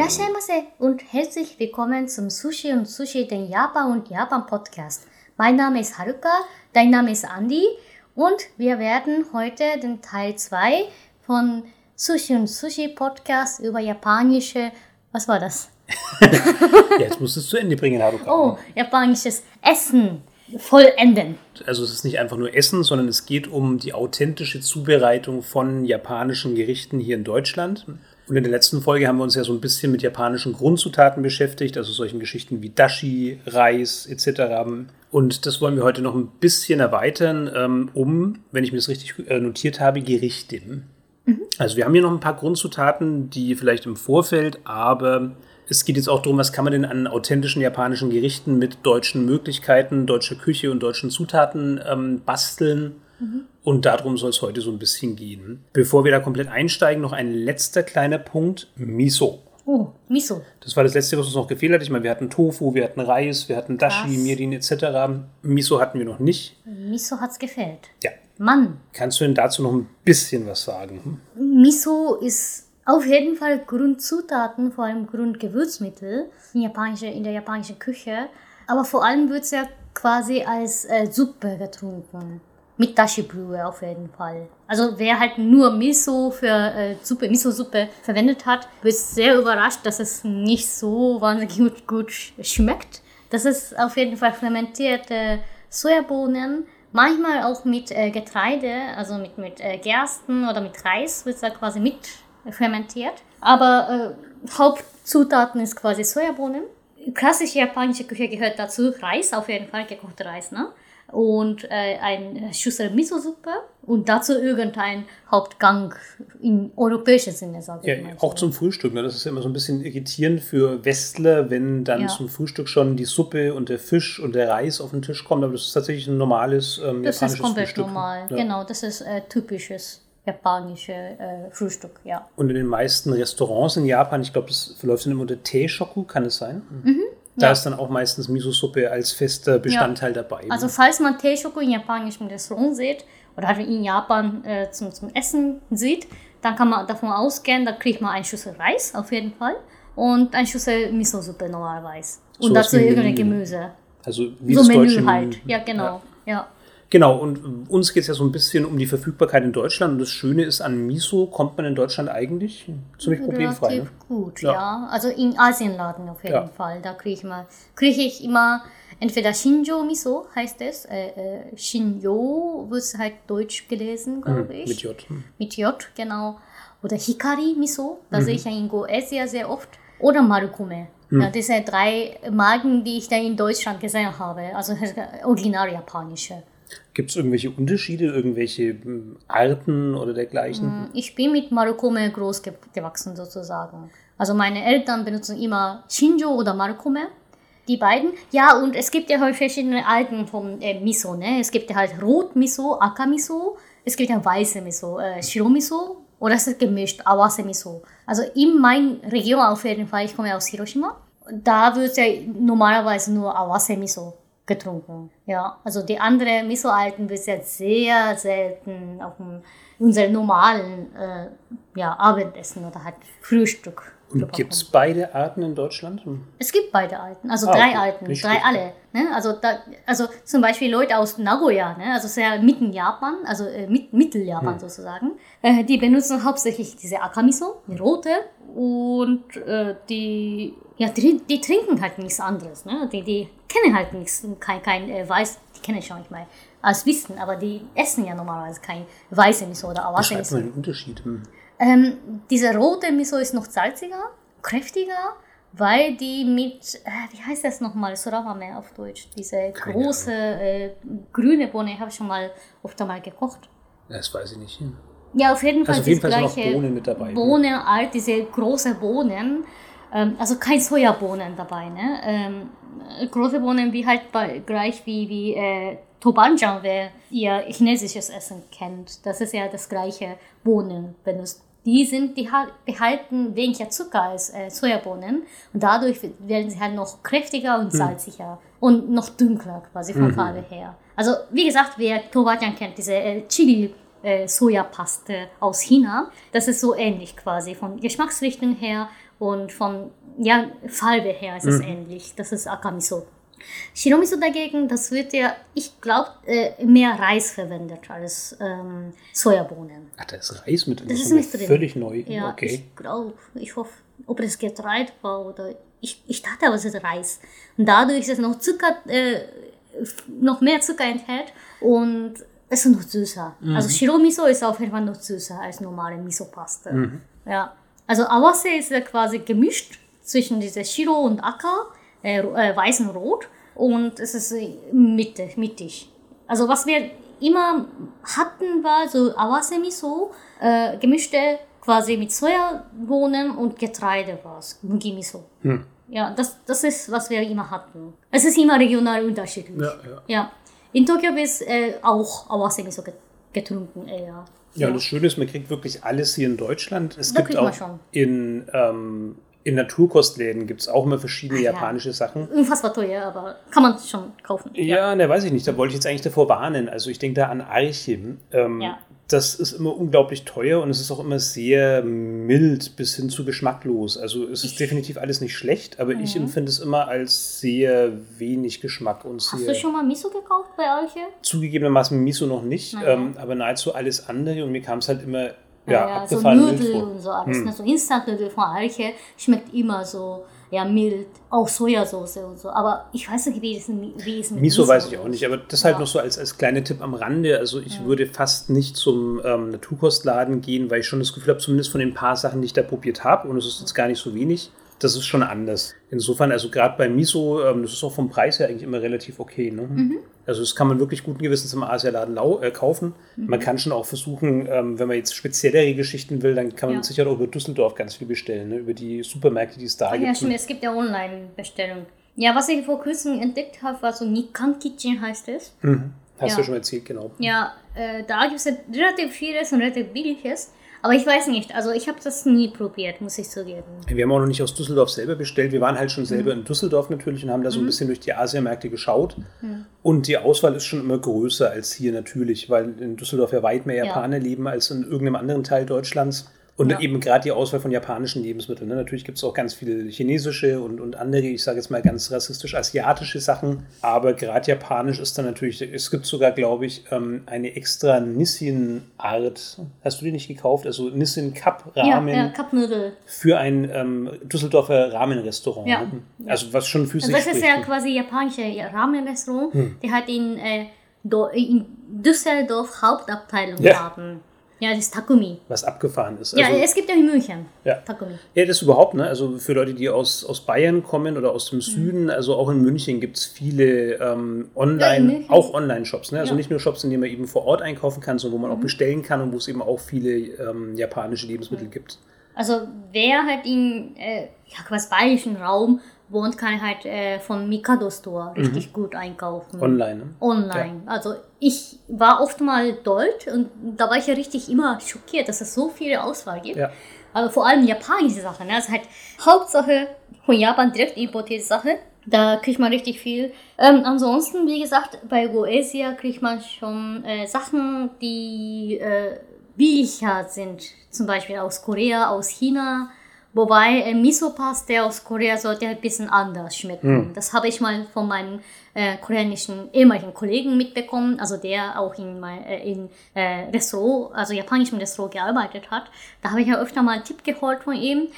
Irashaimase und herzlich willkommen zum Sushi und Sushi, den Japan und Japan Podcast. Mein Name ist Haruka, dein Name ist Andy und wir werden heute den Teil 2 von Sushi und Sushi Podcast über japanische, was war das? jetzt musst du es zu Ende bringen, Haruka. Oh, japanisches Essen vollenden. Also es ist nicht einfach nur Essen, sondern es geht um die authentische Zubereitung von japanischen Gerichten hier in Deutschland. Und in der letzten Folge haben wir uns ja so ein bisschen mit japanischen Grundzutaten beschäftigt, also solchen Geschichten wie Dashi, Reis etc. Und das wollen wir heute noch ein bisschen erweitern, ähm, um, wenn ich mir das richtig äh, notiert habe, Gerichte. Mhm. Also wir haben hier noch ein paar Grundzutaten, die vielleicht im Vorfeld, aber es geht jetzt auch darum, was kann man denn an authentischen japanischen Gerichten mit deutschen Möglichkeiten, deutscher Küche und deutschen Zutaten ähm, basteln. Mhm. Und darum soll es heute so ein bisschen gehen. Bevor wir da komplett einsteigen, noch ein letzter kleiner Punkt: Miso. Oh, Miso. Das war das letzte, was uns noch gefehlt hat. Ich meine, wir hatten Tofu, wir hatten Reis, wir hatten Dashi? Mirin etc. Miso hatten wir noch nicht. Miso hat es gefehlt. Ja. Mann. Kannst du denn dazu noch ein bisschen was sagen? Miso ist auf jeden Fall Grundzutaten, vor allem Grundgewürzmittel in, japanische, in der japanischen Küche. Aber vor allem wird es ja quasi als äh, Suppe getrunken. Mit Dashi-Brühe auf jeden Fall. Also wer halt nur Miso für äh, Suppe, Miso-Suppe verwendet hat, wird sehr überrascht, dass es nicht so wahnsinnig gut, gut schmeckt. Das ist auf jeden Fall fermentierte Sojabohnen, manchmal auch mit äh, Getreide, also mit, mit äh, Gersten oder mit Reis wird es da quasi mit fermentiert. Aber äh, Hauptzutaten ist quasi Sojabohnen. Klassische japanische Küche gehört dazu Reis, auf jeden Fall gekochter Reis, ne? Und äh, ein Schüssel Miso-Suppe und dazu irgendein Hauptgang im europäischen Sinne, sage ja, ich mal. Auch zum Frühstück, ne? das ist ja immer so ein bisschen irritierend für Westler, wenn dann ja. zum Frühstück schon die Suppe und der Fisch und der Reis auf den Tisch kommen, aber das ist tatsächlich ein normales ähm, das japanisches Das ist komplett Frühstück. normal, ja. genau, das ist äh, typisches japanische äh, Frühstück, ja. Und in den meisten Restaurants in Japan, ich glaube, das verläuft dann immer unter Teeshoku, kann es sein? Mhm. Da ja. ist dann auch meistens Miso-Suppe als fester Bestandteil ja. dabei. Also falls man Teeshoku in japanischen Restaurant sieht oder halt in Japan äh, zum, zum Essen sieht, dann kann man davon ausgehen, da kriegt man eine Schüssel Reis auf jeden Fall und eine Schüssel Miso-Suppe normalerweise. Und so dazu irgendein Gemüse. Also wie so das Menü halt. Ja, genau. ja. ja. Genau, und uns geht es ja so ein bisschen um die Verfügbarkeit in Deutschland. Und das Schöne ist, an Miso kommt man in Deutschland eigentlich ziemlich problemfrei. Relativ ne? gut, ja. ja. Also in Asienladen auf jeden ja. Fall. Da kriege ich, mal, krieg ich immer entweder Shinjo Miso heißt es. Äh, äh, Shinjo wird halt deutsch gelesen, glaube mhm, ich. Mit J. Mit J, genau. Oder Hikari Miso, da mhm. sehe ich ja in Go Asia sehr oft. Oder Marukome. Mhm. Ja, das sind drei Marken, die ich da in Deutschland gesehen habe. Also original japanische. Gibt es irgendwelche Unterschiede, irgendwelche hm, Arten oder dergleichen? Hm, ich bin mit Marukome groß gewachsen sozusagen. Also meine Eltern benutzen immer Shinjo oder Marukome. Die beiden. Ja, und es gibt ja halt verschiedene Arten vom äh, Miso. Ne? Es gibt ja halt Rot-Miso, Aka-Miso. Es gibt ja weiße Miso, äh, Shiro-Miso. Oder es ist gemischt, Awase-Miso. Also in meiner Region auf jeden Fall, ich komme aus Hiroshima. Da wird ja normalerweise nur Awase-Miso getrunken. Ja, also die andere Miso-Alten wird jetzt sehr selten auf dem, unserem normalen äh, ja, Abendessen oder halt Frühstück. Und gibt es beide Arten in Deutschland? Es gibt beide Arten, also ah, drei okay. Arten, Nicht drei alle. Ne? Also, da, also zum Beispiel Leute aus Nagoya, ne? also sehr mitten Japan, also äh, mit, Mitteljapan hm. sozusagen, äh, die benutzen hauptsächlich diese Akamiso, die rote, und äh, die, ja, die, die, trinken halt nichts anderes. Ne? Die, die kennen halt nichts, kein, kein äh, Weiß, die kennen schon nicht mal als Wissen, aber die essen ja normalerweise kein weiße Miso oder Awase Miso. Was ist den Unterschied? Hm. Ähm, diese rote Miso ist noch salziger, kräftiger, weil die mit, äh, wie heißt das nochmal, Sorawame auf Deutsch, diese Keine große äh, grüne Bohne, habe ich schon mal oft einmal gekocht. Das weiß ich nicht. Ja, auf jeden Fall also auf jeden Fall gleiche Bohnen mit dabei. Bohnen, alt, diese große Bohnen, ähm, also kein Sojabohnen dabei, ne? Ähm, große Bohnen wie halt bei, gleich wie, wie äh, Tobanjang, wer ihr chinesisches Essen kennt. Das ist ja das gleiche Bohnen benutzt die sind, die behalten weniger Zucker als äh, Sojabohnen und dadurch werden sie halt noch kräftiger und hm. salziger mhm. und noch dunkler quasi von mhm. Farbe her. Also wie gesagt, wer Towajan kennt, diese äh, Chili äh, Sojapaste aus China, das ist so ähnlich quasi von Geschmacksrichtung her Und von ja, Farbe her ist es ähnlich. Das ist Akamiso. Shiromiso dagegen, das wird ja, ich glaube, äh, mehr Reis verwendet als ähm, Sojabohnen. Ach, da ist Reis mit drin. Das ist nicht drin. Völlig neu. Ja, okay. ich glaube, ich hoffe, ob das Getreide war oder ich, ich dachte aber, es ist Reis. Und dadurch ist es noch Zucker, äh, noch mehr Zucker enthält und es ist noch süßer. Also Shiromiso ist auf jeden Fall noch süßer als normale Miso-Paste. Ja. Also Awase ist ja quasi gemischt zwischen dieser Shiro und Aka, äh, äh, weiß und rot und es ist äh, Mitte, mittig. Also was wir immer hatten, war so Awase Miso, äh, gemischte quasi mit Sojabohnen und Getreide war es, Mugi Miso. Ja, das, das ist, was wir immer hatten. Es ist immer regional unterschiedlich. Ja, ja. ja. In Tokio wird äh, auch Awase Miso get getrunken eher. Ja, und das Schöne ist, man kriegt wirklich alles hier in Deutschland. Es Da gibt kriegt man auch schon. in, ähm, in Naturkostläden gibt es auch immer verschiedene ja. japanische Sachen. Unfassbar teuer, aber kann man schon kaufen. Ja, ne, weiß ich nicht. Da wollte ich jetzt eigentlich davor warnen. Also ich denke da an Archim. Ähm, Ja. Das ist immer unglaublich teuer und es ist auch immer sehr mild bis hin zu geschmacklos. Also es ist definitiv alles nicht schlecht, aber ich empfinde es immer als sehr wenig Geschmack und Hast du schon mal Miso gekauft bei Alche? zugegebenermaßen Miso noch nicht, ähm, aber nahezu alles andere und mir kam es halt immer ja, Ja, so abgefahren mild Nudeln. Hm. und so alles. Ne? So Instant-Nudeln von Alche schmeckt immer so ja, mild. Auch Sojasauce und so. Aber ich weiß nicht, wie es, wie es mit Miso weiß ich auch nicht, aber das halt Ja. noch so als, als kleiner Tipp am Rande. Also ich würde fast nicht zum ähm, Naturkostladen gehen, weil ich schon das Gefühl habe, zumindest von den paar Sachen, die ich da probiert habe, und es ist jetzt gar nicht so wenig, das ist schon anders. Insofern, also gerade bei Miso, ähm, das ist auch vom Preis her eigentlich immer relativ okay. Ne? Mhm. Also das kann man wirklich guten Gewissens im Asialaden äh, kaufen. Mhm. Man kann schon auch versuchen, ähm, wenn man jetzt speziellere Geschichten will, dann kann man Ja. sicher auch über Düsseldorf ganz viel bestellen, ne? über die Supermärkte, die es da Ah, gibt. ja, stimmt, es gibt ja Online-Bestellung. Ja, was ich vor kurzem entdeckt habe, war so Nikan Kitchen heißt es. Mhm. Hast Ja. du schon erzählt, genau. Ja, äh, da gibt es relativ vieles und relativ billiges. Aber ich weiß nicht, also ich habe das nie probiert, muss ich zugeben. Wir haben auch noch nicht aus Düsseldorf selber bestellt. Wir waren halt schon Mhm. selber in Düsseldorf natürlich und haben da so ein bisschen durch die Asiamärkte geschaut. Und die Auswahl ist schon immer größer als hier natürlich, weil in Düsseldorf ja weit mehr Ja. Japaner leben als in irgendeinem anderen Teil Deutschlands. Und Ja. eben gerade die Auswahl von japanischen Lebensmitteln. Ne? Natürlich gibt es auch ganz viele chinesische und, und andere, ich sage jetzt mal ganz rassistisch asiatische Sachen. Aber gerade japanisch ist dann natürlich, es gibt sogar, glaube ich, ähm, eine extra Nissin-Art. Hast du die nicht gekauft? Also Nissin Cup Ramen Ja, ja, Cupnudel. für ein ähm, Düsseldorfer Rahmenrestaurant. Ja. ne? Also was schon für Also sich das ist ja quasi japanische Ramen-Restaurant, Hm. die halt in, äh, in Düsseldorf Hauptabteilung Ja. haben. Ja, das ist Takumi. was abgefahren ist. Ja, Also, es gibt ja in München. Ja. Takumi. ja, das überhaupt, ne? Also für Leute, die aus, aus Bayern kommen oder aus dem Süden, also auch in München gibt es viele ähm, Ja, in Online, München. auch Online-Shops, ne? Also Ja. nicht nur Shops, in denen man eben vor Ort einkaufen kann, sondern wo man auch bestellen kann und wo es eben auch viele ähm, japanische Lebensmittel gibt. Also wer halt in äh, ja, quasi bayerischen Raum wohnt, kann halt äh, von Mikado Store richtig gut einkaufen. Online, ne? Online. Also ich war oft mal dort und da war ich ja richtig immer schockiert, dass es so viele Auswahl gibt. Ja. Aber vor allem japanische Sachen. Ne? Also halt Hauptsache von Japan direkt importierte Sache. Da kriegt man richtig viel. Ähm, ansonsten, wie gesagt, bei Goesia kriegt man schon äh, Sachen, die äh, billiger sind. Zum Beispiel aus Korea, aus China. Wobei äh, Miso-Paste aus Korea sollte ein bisschen anders schmecken. Das habe ich mal von meinem äh, koreanischen ehemaligen Kollegen mitbekommen, also der auch in, mein, äh, in äh, Restaurant, also japanischem Restaurant gearbeitet hat. Da habe ich ja öfter mal einen Tipp geholt von ihm.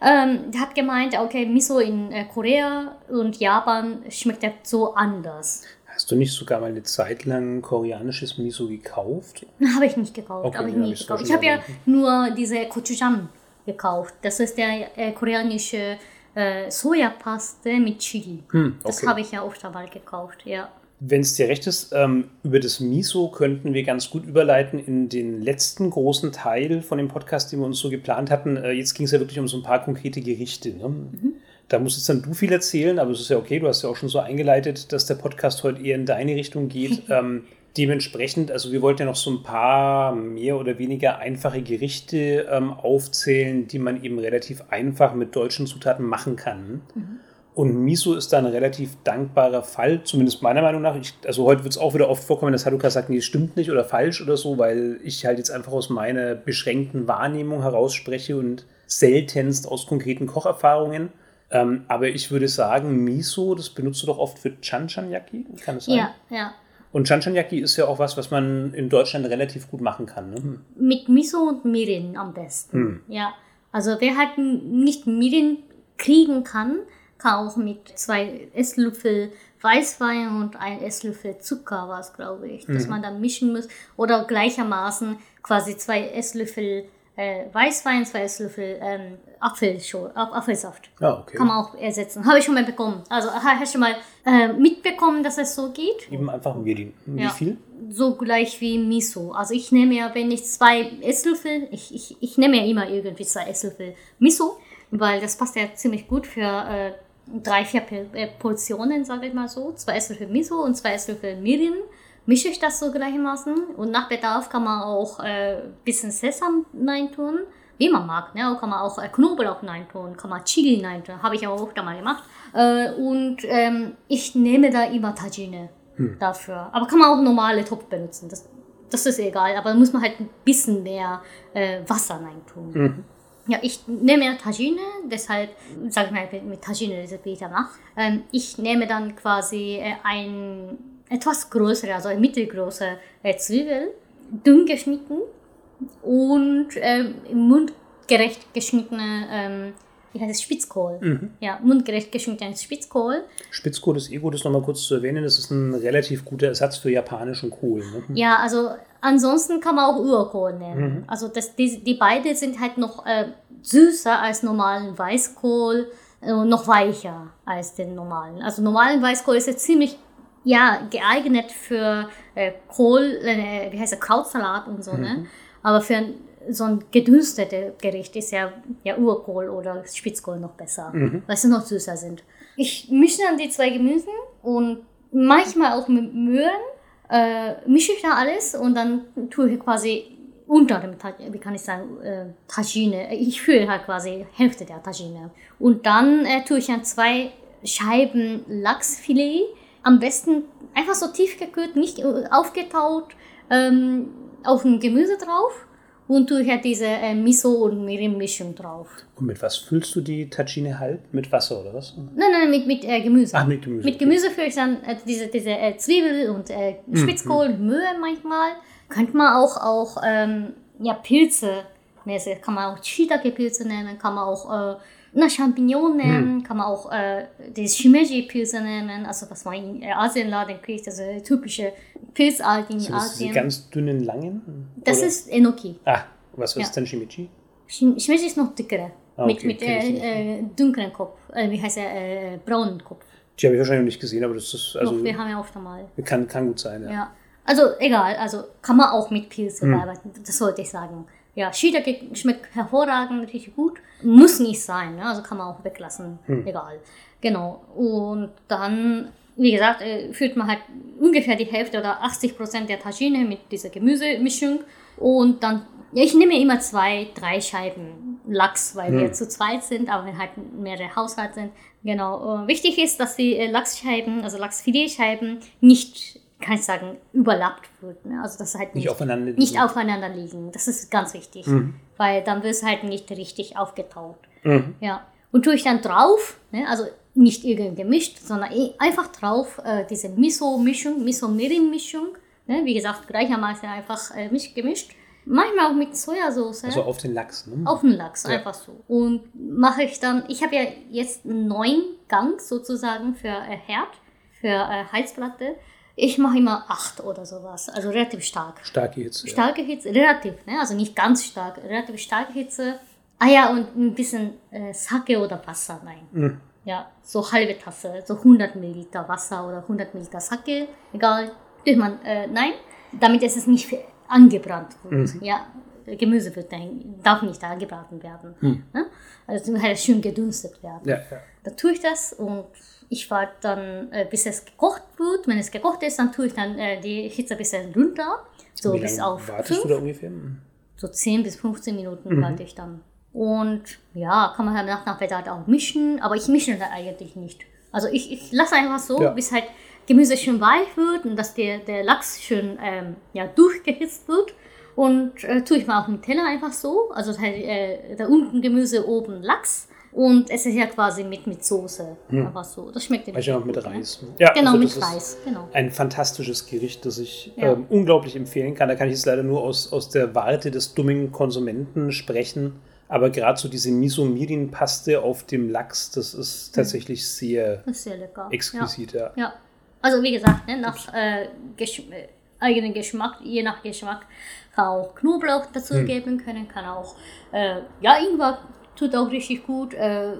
Ähm, der hat gemeint, okay, Miso in äh, Korea und Japan schmeckt ja so anders. Hast du nicht sogar mal eine Zeit lang koreanisches Miso gekauft? Habe ich nicht gekauft, Okay, habe ich ja, ich gekauft. Ich habe ja nur diese Gochujang gekauft. Das ist der äh, koreanische äh, Sojapaste mit Chili. Hm, Das okay. habe ich ja öfter mal gekauft, ja. Wenn es dir recht ist, ähm, über das Miso könnten wir ganz gut überleiten in den letzten großen Teil von dem Podcast, den wir uns so geplant hatten. Äh, jetzt ging es ja wirklich um so ein paar konkrete Gerichte. Ne? Da musst jetzt dann du viel erzählen, aber es ist ja okay, du hast ja auch schon so eingeleitet, dass der Podcast heute eher in deine Richtung geht. ähm, dementsprechend, also wir wollten ja noch so ein paar mehr oder weniger einfache Gerichte ähm, aufzählen, die man eben relativ einfach mit deutschen Zutaten machen kann. Und Miso ist da ein relativ dankbarer Fall, zumindest meiner Meinung nach. Ich, also heute wird es auch wieder oft vorkommen, dass Haruka sagt, nee, stimmt nicht oder falsch oder so, weil ich halt jetzt einfach aus meiner beschränkten Wahrnehmung heraus spreche und seltenst aus konkreten Kocherfahrungen. Ähm, aber ich würde sagen, Miso, das benutzt du doch oft für Chanchan-Yaki, kann es sein? Ja, ja. Und Chanchan-Yaki ist ja auch was, was man in Deutschland relativ gut machen kann. Ne? Mit Miso und Mirin am besten. Hm. Ja. Also wer halt nicht Mirin kriegen kann, kann auch mit zwei Esslöffel Weißwein und ein Esslöffel Zucker, was glaube ich, dass man dann mischen muss. Oder gleichermaßen quasi zwei Esslöffel äh, Weißwein, zwei Esslöffel ähm, Apfelscho- Ap- Apfelsaft. Ja, okay. Kann man auch ersetzen. Habe ich schon mal bekommen. Also ha- hast du mal äh, mitbekommen, dass es so geht? Eben einfach Mirin. Wie Ja. viel? So gleich wie Miso. Also ich nehme ja, wenn ich zwei Esslöffel, ich, ich, ich nehme ja immer irgendwie zwei Esslöffel Miso, weil das passt ja ziemlich gut für äh, drei, vier äh, Portionen, sage ich mal so. Zwei Esslöffel Miso und zwei Esslöffel Mirin. Mische ich das so gleichermaßen und nach Bedarf kann man auch ein äh, bisschen Sesam reintun, wie man mag. Ne? Kann man auch äh, Knoblauch reintun, kann man Chili reintun, habe ich auch da mal gemacht. Äh, und ähm, ich nehme da immer Tajine dafür. Aber kann man auch normale Topf benutzen, das, das ist egal. Aber da muss man halt ein bisschen mehr äh, Wasser reintun. Ja, ich nehme ja Tagine, deshalb sage ich mal mit- Tagine Rezept nach. Ähm, ich nehme dann quasi äh, ein etwas größere, also eine mittelgroße äh, Zwiebel, dünn geschnitten und ähm, mundgerecht geschnittene, ähm, wie heißt es, Spitzkohl. Ja, mundgerecht geschnittenes Spitzkohl. Spitzkohl ist eh gut, das nochmal kurz zu erwähnen. Das ist ein relativ guter Ersatz für japanischen Kohl. Ne? Ja, also ansonsten kann man auch Urkohl nehmen. Also das, die, die beide sind halt noch äh, süßer als normalen Weißkohl äh, und noch weicher als den normalen. Also normalen Weißkohl ist jetzt ziemlich ja, geeignet für äh, Kohl, äh, wie heißt der, Krautsalat und so, ne? Aber für ein- so ein gedünstetes Gericht ist ja, ja Urkohl oder Spitzkohl noch besser, weil sie noch süßer sind. Ich mische dann die zwei Gemüsen und manchmal auch mit Möhren äh, mische ich da alles und dann tue ich quasi unter dem, wie kann ich sagen, äh, Tagine. Ich fülle halt quasi Hälfte der Tagine. Und dann äh, tue ich dann zwei Scheiben Lachsfilet. Am besten einfach so tief gekühlt, nicht äh, aufgetaut, ähm, auf dem Gemüse drauf. Und tue halt diese äh, Miso- und Mirin-Mischung drauf. Und mit was füllst du die Tagine halb? Mit Wasser oder was? Nein, nein, mit, mit äh, Gemüse. Ach, mit Gemüse, Mit okay. Gemüse führe ich dann äh, diese, diese äh, Zwiebel und äh, Spitzkohl und Möhre manchmal. Könnte man auch, auch ähm, ja, Pilze mäßig, kann man auch Shiitake-Pilze nehmen, kann man auch äh, na, Champignon nehmen, kann man auch äh, die Shimeji-Pilze nehmen, also was man in äh, Asienladen kriegt, also typische Pilzarten in Sind das diese Asien. ganz dünnen, langen? Das Oder- ist Enoki. Ah, was Ja. ist denn Shimichi? Shim- Shimeji ist noch dickere, Ah, mit, okay, mit nicht. äh, äh, dunklen Kopf, äh, wie heißt er, äh, braunen Kopf. Die habe ich wahrscheinlich noch nicht gesehen, aber das ist also Doch, wir haben ja oft einmal. kann, kann gut sein. Ja. Ja, also egal, also kann man auch mit Pilze bearbeiten, das sollte ich sagen. Ja, Shiitake schmeckt hervorragend, richtig gut. Muss nicht sein, ne? also kann man auch weglassen, egal. Genau, und dann, wie gesagt, äh, führt man halt ungefähr die Hälfte oder 80 Prozent der Tagine mit dieser Gemüsemischung. Und dann, ja, ich nehme immer zwei, drei Scheiben Lachs, weil wir zu zweit sind, aber wenn halt mehrere Haushalte sind. Genau, äh, wichtig ist, dass die äh, Lachsscheiben, also Lachsfiletscheiben, nicht kann ich sagen, überlappt wird. Ne? Also das halt Nicht nicht, aufeinander liegen. nicht aufeinander liegen. Das ist ganz wichtig, weil dann wird es halt nicht richtig aufgetaut. Mhm. Ja. Und tue ich dann drauf, ne? also nicht irgendwie gemischt, sondern eh einfach drauf äh, diese Miso-Mischung, Miso-Mirin-Mischung. Ne? Wie gesagt, gleichermaßen einfach äh, misch- gemischt. Manchmal auch mit Sojasauce Also auf den Lachs. Ne? auf den Lachs, Ja. einfach so. Und mache ich dann, ich habe ja jetzt neun Gang sozusagen für äh, Herd, für äh, Heizplatte. Ich mache immer acht oder sowas, also relativ stark. Starke Hitze. Starke Hitze, relativ, ne? also nicht ganz stark, relativ starke Hitze. Ah ja, und ein bisschen äh, Sake oder Wasser rein. Mhm. Ja, so halbe Tasse, so 100 Milliliter Wasser oder 100 Milliliter Sake, egal, tut man äh, nein, damit es nicht angebrannt wird. Ja, Gemüse wird dahin, darf nicht angebraten werden. Ne? Also es muss halt schön gedünstet werden. Ja, ja. Da tue ich das und ich warte dann, äh, bis es gekocht wird. Wenn es gekocht ist, dann tue ich dann äh, die Hitze ein bisschen runter. So Wie bis auf wartest 5, du da ungefähr? Mhm. so 10 bis 15 Minuten warte ich dann. Und ja, kann man halt nach nach Bedarf auch mischen, aber ich mische da eigentlich nicht. Also ich, ich lasse einfach so, Ja. bis halt Gemüse schön weich wird und dass der, der Lachs schön ähm, ja, durchgehitzt wird. Und äh, tue ich mal auf den Teller einfach so. Also das heißt, äh, da unten Gemüse, oben Lachs. Und es ist ja quasi mit, mit Soße. Einfach so. Das schmeckt Manchmal sehr auch mit ne? Reis. Ja, Genau, also mit das ist Reis. Genau. Ein fantastisches Gericht, das ich Ja. ähm, unglaublich empfehlen kann. Da kann ich jetzt leider nur aus, aus der Warte des dummen Konsumenten sprechen. Aber gerade so diese Miso-Mirin-Paste auf dem Lachs, das ist tatsächlich sehr Das ist sehr lecker. exquisit. Ja. Ja. ja. Also wie gesagt, ne, nach äh, Gesch äh, eigenen Geschmack, je nach Geschmack, kann auch Knoblauch dazu Hm. geben können, kann auch, äh, ja, Ingwer tut auch richtig gut, äh,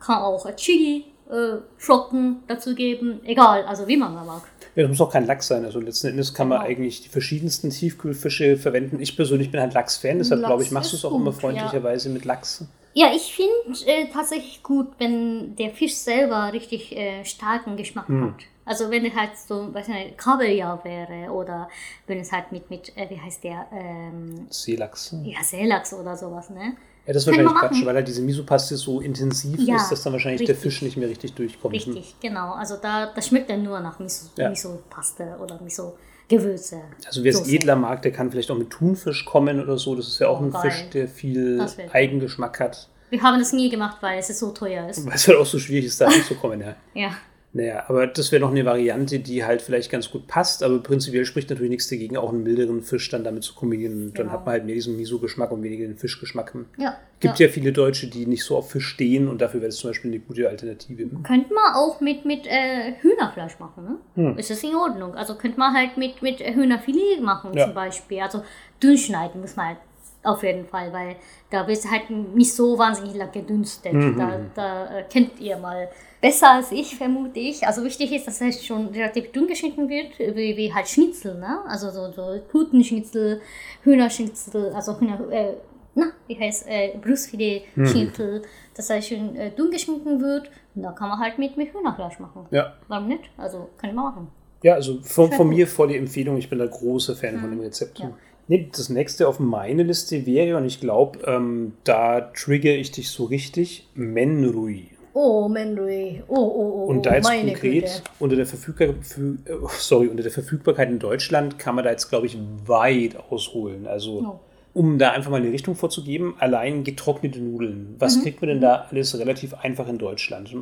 kann auch Chili, äh, Flocken dazu geben, egal, also wie man da mag. Ja, das muss auch kein Lachs sein. Also letzten Endes kann man Genau. eigentlich die verschiedensten Tiefkühlfische verwenden. Ich persönlich bin halt Lachs-Fan, deshalb Lachs glaube ich, machst du es auch immer gut, freundlicherweise mit Lachs. Ja, ich finde äh, tatsächlich gut, wenn der Fisch selber richtig äh, starken Geschmack Hm. hat. Also wenn es halt so, weiß nicht, Kabeljau wäre oder wenn es halt mit, mit äh, wie heißt der, ähm, Seelachs. ja, Seelachs oder sowas, ne? Ja, das ist wahrscheinlich Quatsch, weil halt diese Miso-Paste so intensiv Ja, ist, dass dann wahrscheinlich der richtig. Fisch nicht mehr richtig durchkommt. Richtig, genau. Also da, das schmeckt dann nur nach Miso, Ja. Miso-Paste oder Miso-Gewürze. Also wer es edler mag, der kann vielleicht auch mit Thunfisch kommen oder so. Das ist ja auch Oh, ein geil. Fisch, der viel Eigengeschmack hat. Wir haben das nie gemacht, weil es so teuer ist. Weil es halt auch so schwierig ist, da anzukommen. Ja. Ja, Naja, aber das wäre noch eine Variante, die halt vielleicht ganz gut passt, aber prinzipiell spricht natürlich nichts dagegen, auch einen milderen Fisch dann damit zu kombinieren. Und dann Genau. hat man halt mehr diesen Miso-Geschmack und weniger den Fischgeschmack. ja. Gibt ja. viele Deutsche, die nicht so auf Fisch stehen und dafür wäre es zum Beispiel eine gute Alternative. Könnte man auch mit, mit äh, Hühnerfleisch machen, ne? Hm. Ist das in Ordnung? Also könnte man halt mit, mit Hühnerfilet machen Ja. zum Beispiel. Also dünn schneiden muss man halt auf jeden Fall, weil da wird es halt nicht so wahnsinnig lang gedünstet. Mhm. Da, da äh, kennt ihr mal besser als ich, vermute ich. Also wichtig ist, dass es schon relativ dünn geschnitten wird, wie, wie halt Schnitzel, ne? Also so, so Putenschnitzel, Hühnerschnitzel, also Hühner, äh, na, wie heißt äh, Brustfilet-Schnitzel, dass er schön äh, dünn geschnitten wird. Und da kann man halt mit, mit Hühnerfleisch machen. Ja. Warum nicht? Also kann man machen. Ja, also von, von mir volle Empfehlung. Ich bin da großer Fan von dem Rezept. Ja. Nee, das nächste auf meine Liste wäre, und ich glaube, ähm, da trigger ich dich so richtig, Menrui. Oh, Menrui. Oh, oh, oh. Und da jetzt konkret Güte. unter der, Verfügbar fü- äh, sorry, unter der Verfügbarkeit in Deutschland kann man da jetzt, glaube ich, weit ausholen. Also, Oh. um da einfach mal eine Richtung vorzugeben, allein getrocknete Nudeln. Was Mhm. kriegt man denn da alles relativ einfach in Deutschland?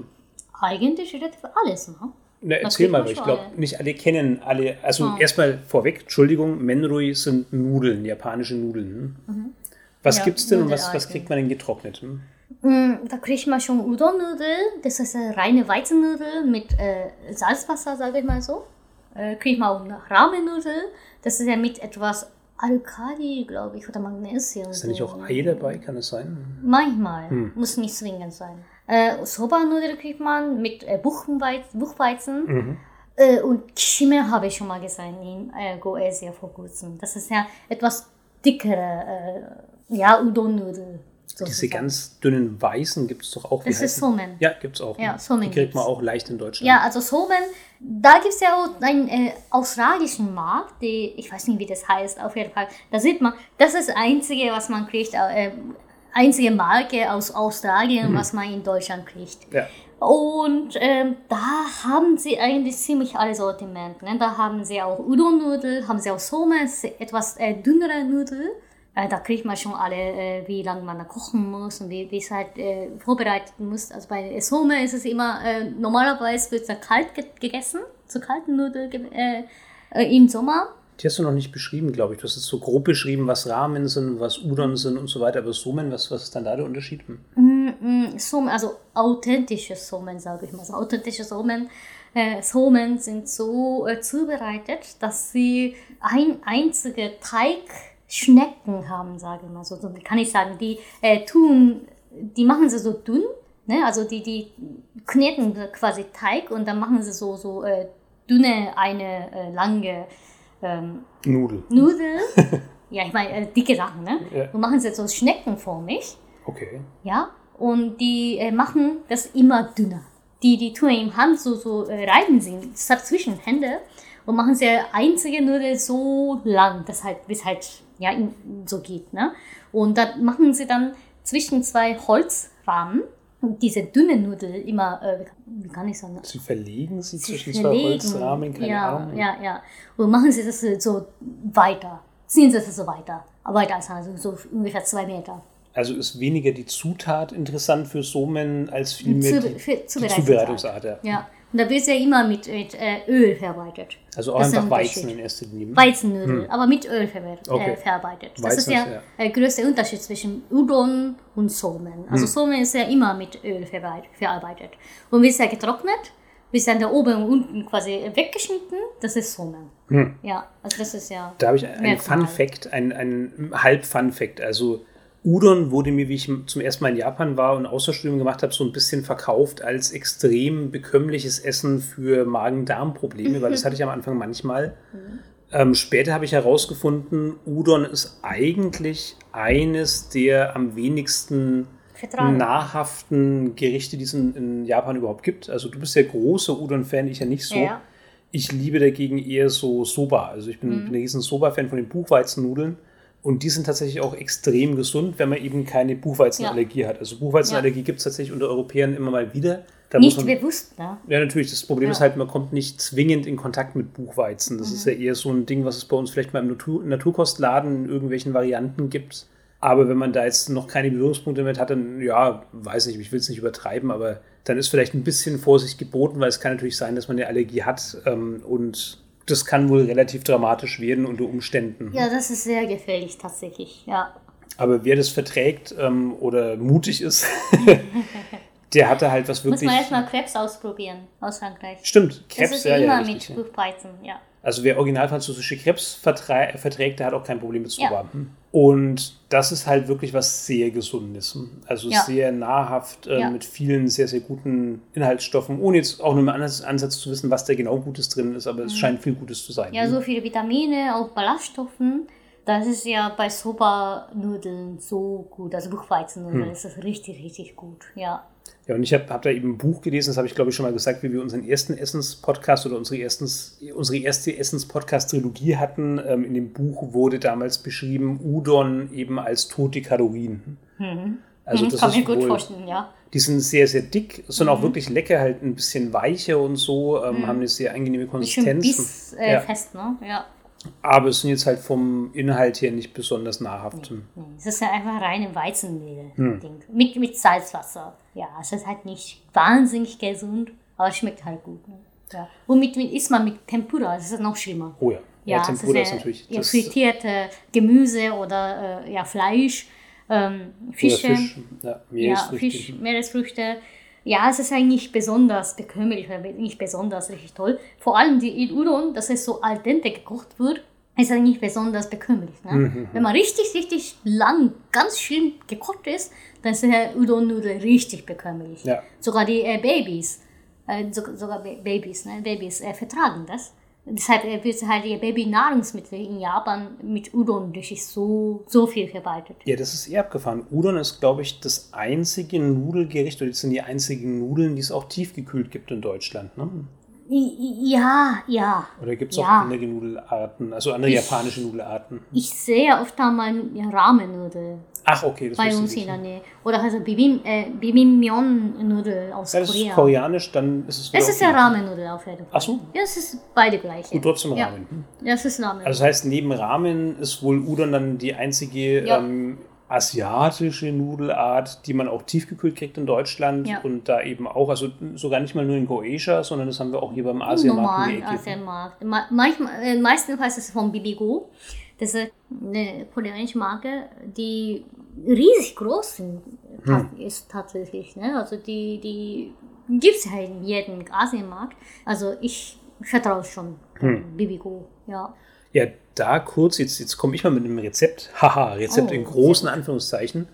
Eigentlich relativ alles, ne? Na, Was erzähl mal, ich glaube, nicht alle kennen alle. Also Ah. erstmal vorweg, Entschuldigung, Menrui sind Nudeln, japanische Nudeln. Hm? Was Mhm. Ja, gibt's denn und was, was kriegt man denn getrocknet? Hm? Mm, Da kriegt man schon Udon-Nudeln. Das ist eine reine Weizennudel mit äh, Salzwasser, sage ich mal so. Äh, kriegt man auch eine Ramen-Nudel. Das ist ja mit etwas Alkali, glaube ich, oder Magnesium. Ist da nicht auch Ei dabei? Kann es sein? Manchmal. Hm. Muss nicht zwingend sein. Äh, Soba-Nudel kriegt man mit äh, Buchenweiz Buchweizen. Mhm. Äh, und Kishime habe ich schon mal gesehen in äh, Goesia vor kurzem. Das ist ja etwas dickere, äh, ja, Udon-Nudel. Diese ganz dünnen Weißen gibt es doch auch. Wie Das ist heißen- Somen. Ja, gibt's auch. Ja, ne? Somen Die kriegt man auch leicht in Deutschland. Ja, also Somen, da gibt es ja auch einen äh, australischen Markt, die, ich weiß nicht, wie das heißt, auf jeden Fall. Da sieht man, das ist das Einzige, was man kriegt, äh, einzige Marke aus Australien, was man in Deutschland kriegt. Ja. Und ähm, da haben sie eigentlich ziemlich alle Sortiment. Ne? Da haben sie auch Udon-Nudel, haben sie auch ist etwas äh, dünnere Nudel. Äh, da kriegt man schon alle, äh, wie lange man da kochen muss und wie wie es halt äh, vorbereiten muss. Also bei Somen ist es immer, äh, normalerweise wird es da kalt ge gegessen, zu kalten Nudeln äh, äh, im Sommer. Die hast du noch nicht beschrieben, glaube ich. Du hast jetzt so grob beschrieben, was Ramen sind, was Udon sind und so weiter. Aber Somen, was, was ist dann da der Unterschied? Mm, mm, Somen, also authentische Somen, sage ich mal. So, authentische Somen, äh, Somen sind so äh, zubereitet, dass sie ein einzige Teigschnecken haben, sage ich mal. So, so kann ich sagen. Die äh, tun, die machen sie so dünn, ne? also die, die kneten quasi Teig und dann machen sie so, so äh, dünne, eine äh, lange ähm, Nudel. Nudel. ja, ich meine, äh, dicke Sachen, ne? Ja. Und machen sie so schneckenformig. Okay. Ja, und die äh, machen das immer dünner. Die, die tun im Hand so, so äh, reiben sie deshalb zwischen Hände und machen sie einzige Nudel so lang, dass halt, bis halt, ja, so geht, ne? Und dann machen sie dann zwischen zwei Holzrahmen und diese dünne Nudel immer, äh, wie kann ich sagen, Sie verlegen sie Sie zwischen zwei verlegen. Holzrahmen, keine ja, Ahnung. Ja, ja. Und machen sie das so weiter. ziehen sie es so weiter. Weiter als also so ungefähr zwei Meter. Also ist weniger die Zutat interessant für Somen als vielmehr die, für die Zubereitungsart. Zubereitungsart. Ja. Ja, und da wird ja immer mit, mit äh, Öl verarbeitet. Also auch Das einfach ein Weizen in erster Linie. Weizennudeln, aber mit Öl verwer Okay. äh, verarbeitet. Das Weizen ist ja ja- der größte Unterschied zwischen Udon und Somen. Also Somen ist ja immer mit Öl verarbeitet. Und wird ja getrocknet, wird dann da oben und unten quasi weggeschnitten, das ist Somen. Ja, also das ist ja... Da habe ich einen. Fun Fact, ein, ein halb Fun Fact. Also Udon wurde mir, wie ich zum ersten Mal in Japan war und Austauschstudium gemacht habe, so ein bisschen verkauft als extrem bekömmliches Essen für Magen-Darm-Probleme, weil das hatte ich am Anfang manchmal. Ähm, später habe ich herausgefunden, Udon ist eigentlich eines der am wenigsten Vertragen. nahrhaften Gerichte, die es in, in Japan überhaupt gibt. Also du bist ja großer Udon-Fan, ich ja nicht so. Ja. Ich liebe dagegen eher so Soba. Also ich bin, bin ein riesen Soba-Fan von den Buchweizennudeln. Und die sind tatsächlich auch extrem gesund, wenn man eben keine Buchweizenallergie hat. Also Buchweizenallergie gibt es tatsächlich unter Europäern immer mal wieder. Da Nicht man, bewusst, ne? ja, natürlich. Das Problem Ja. ist halt, man kommt nicht zwingend in Kontakt mit Buchweizen. Das ist ja eher so ein Ding, was es bei uns vielleicht mal im Natur Naturkostladen in irgendwelchen Varianten gibt. Aber wenn man da jetzt noch keine Berührungspunkte mit hat, dann, ja, weiß nicht, ich will es nicht übertreiben, aber dann ist vielleicht ein bisschen Vorsicht geboten, weil es kann natürlich sein, dass man eine Allergie hat ähm, und das kann wohl relativ dramatisch werden unter Umständen. Ja, das ist sehr gefährlich tatsächlich, ja. Aber wer das verträgt ähm, oder mutig ist, der hatte halt was Muss wirklich. man erstmal Krebs ausprobieren aus Frankreich. Stimmt, Das Krebs, ist ja, ja, immer richtig, mit ja. Buchweizen, ja. Also wer original französische Krebs verträ- verträgt, der hat auch kein Problem mit Ja. Soba. Und das ist halt wirklich was sehr Gesundes. Also Ja. sehr nahrhaft, äh, Ja. mit vielen sehr, sehr guten Inhaltsstoffen, ohne jetzt auch nur im Ansatz, Ansatz zu wissen, was da genau Gutes drin ist, aber es scheint viel Gutes zu sein. Mhm. Ja, so viele Vitamine, auch Ballaststoffen. Das ist ja bei Soba-Nudeln so gut. Also Buchweizennudeln Hm. ist das richtig, richtig gut. Ja. Ja, und ich habe hab da eben ein Buch gelesen, das habe ich glaube ich schon mal gesagt, wie wir unseren ersten Essenspodcast oder unsere, erstens, unsere erste Essenspodcast-Trilogie hatten. Ähm, in dem Buch wurde damals beschrieben, Udon eben als tote Kalorien. Also Mhm, das Kann ist mir gut wohl- vorstellen, ja. Die sind sehr, sehr dick, sind Mhm. auch wirklich lecker, halt ein bisschen weicher und so, ähm, haben eine sehr angenehme Konsistenz. biss äh, Ja. fest, ne? Ja. Aber es sind jetzt halt vom Inhalt her nicht besonders nahrhaft. Nee, es ist ja einfach reine Weizenmehl. Hm. Ding. Mit, mit Salzwasser. Ja, es ist halt nicht wahnsinnig gesund, aber es schmeckt halt gut. Ne? Ja. Und mit, mit isst man mit Tempura, das ist noch schlimmer. Oh ja, Ja, ja Tempura ist ja, natürlich. ja, frittierte Gemüse oder äh, ja, Fleisch, ähm, Fische, Fisch, ja, ja, Meeresfrüchte. Fisch, Meeresfrüchte. Ja, es ist eigentlich besonders bekömmlich, nicht besonders richtig toll. Vor allem die in Udon, dass es so al dente gekocht wird, ist eigentlich besonders bekömmlich. Ne? Mhm, Wenn man richtig, richtig lang, ganz schön gekocht ist, dann ist der Udon-Nudel richtig bekömmlich. Ja. Sogar die äh, Babys, äh, so, sogar Ba- Babys, ne? Babys äh, vertragen das. Deshalb wird halt die Baby-Nahrungsmittel in Japan mit Udon wirklich so, so viel verbreitet. Ja, das ist eher abgefahren. Udon ist, glaube ich, das einzige Nudelgericht, oder das sind die einzigen Nudeln, die es auch tiefgekühlt gibt in Deutschland. Ne? Ja, ja. Oder gibt es auch Ja. andere Nudelarten, also andere japanische Nudelarten? Ich sehe oft einmal ja, Ramen-Nudel Ach, okay, das bei uns in der. Nähe. Oder also Bibim, äh, Bibimyeon-Nudel aus Ja, das ist Korea. koreanisch, dann ist es Es ist ja Ramen-Nudel auf jeden Fall. Ach so. Ja, es ist beide gleiche. Und trotzdem. Ramen. Hm. Ja, es ist Ramen. Also das heißt, neben Ramen ist wohl Udon dann die einzige Ja. ähm, asiatische Nudelart, die man auch tiefgekühlt kriegt in Deutschland Ja. und da eben auch, also sogar nicht mal nur in Goetia, sondern das haben wir auch hier beim Asiamarkt. Asienmarkt. Ma manchmal, äh, meistens ist es von Bibigo. Das ist eine koreanische Marke, die riesig groß sind, Hm. ist tatsächlich. Ne? Also die, die gibt es halt in jedem Asienmarkt. Also ich vertraue schon Hm. Bibigo. Ja. Ja, da kurz, jetzt, jetzt komme ich mal mit einem Rezept. Haha, Rezept Oh, in großen Anführungszeichen.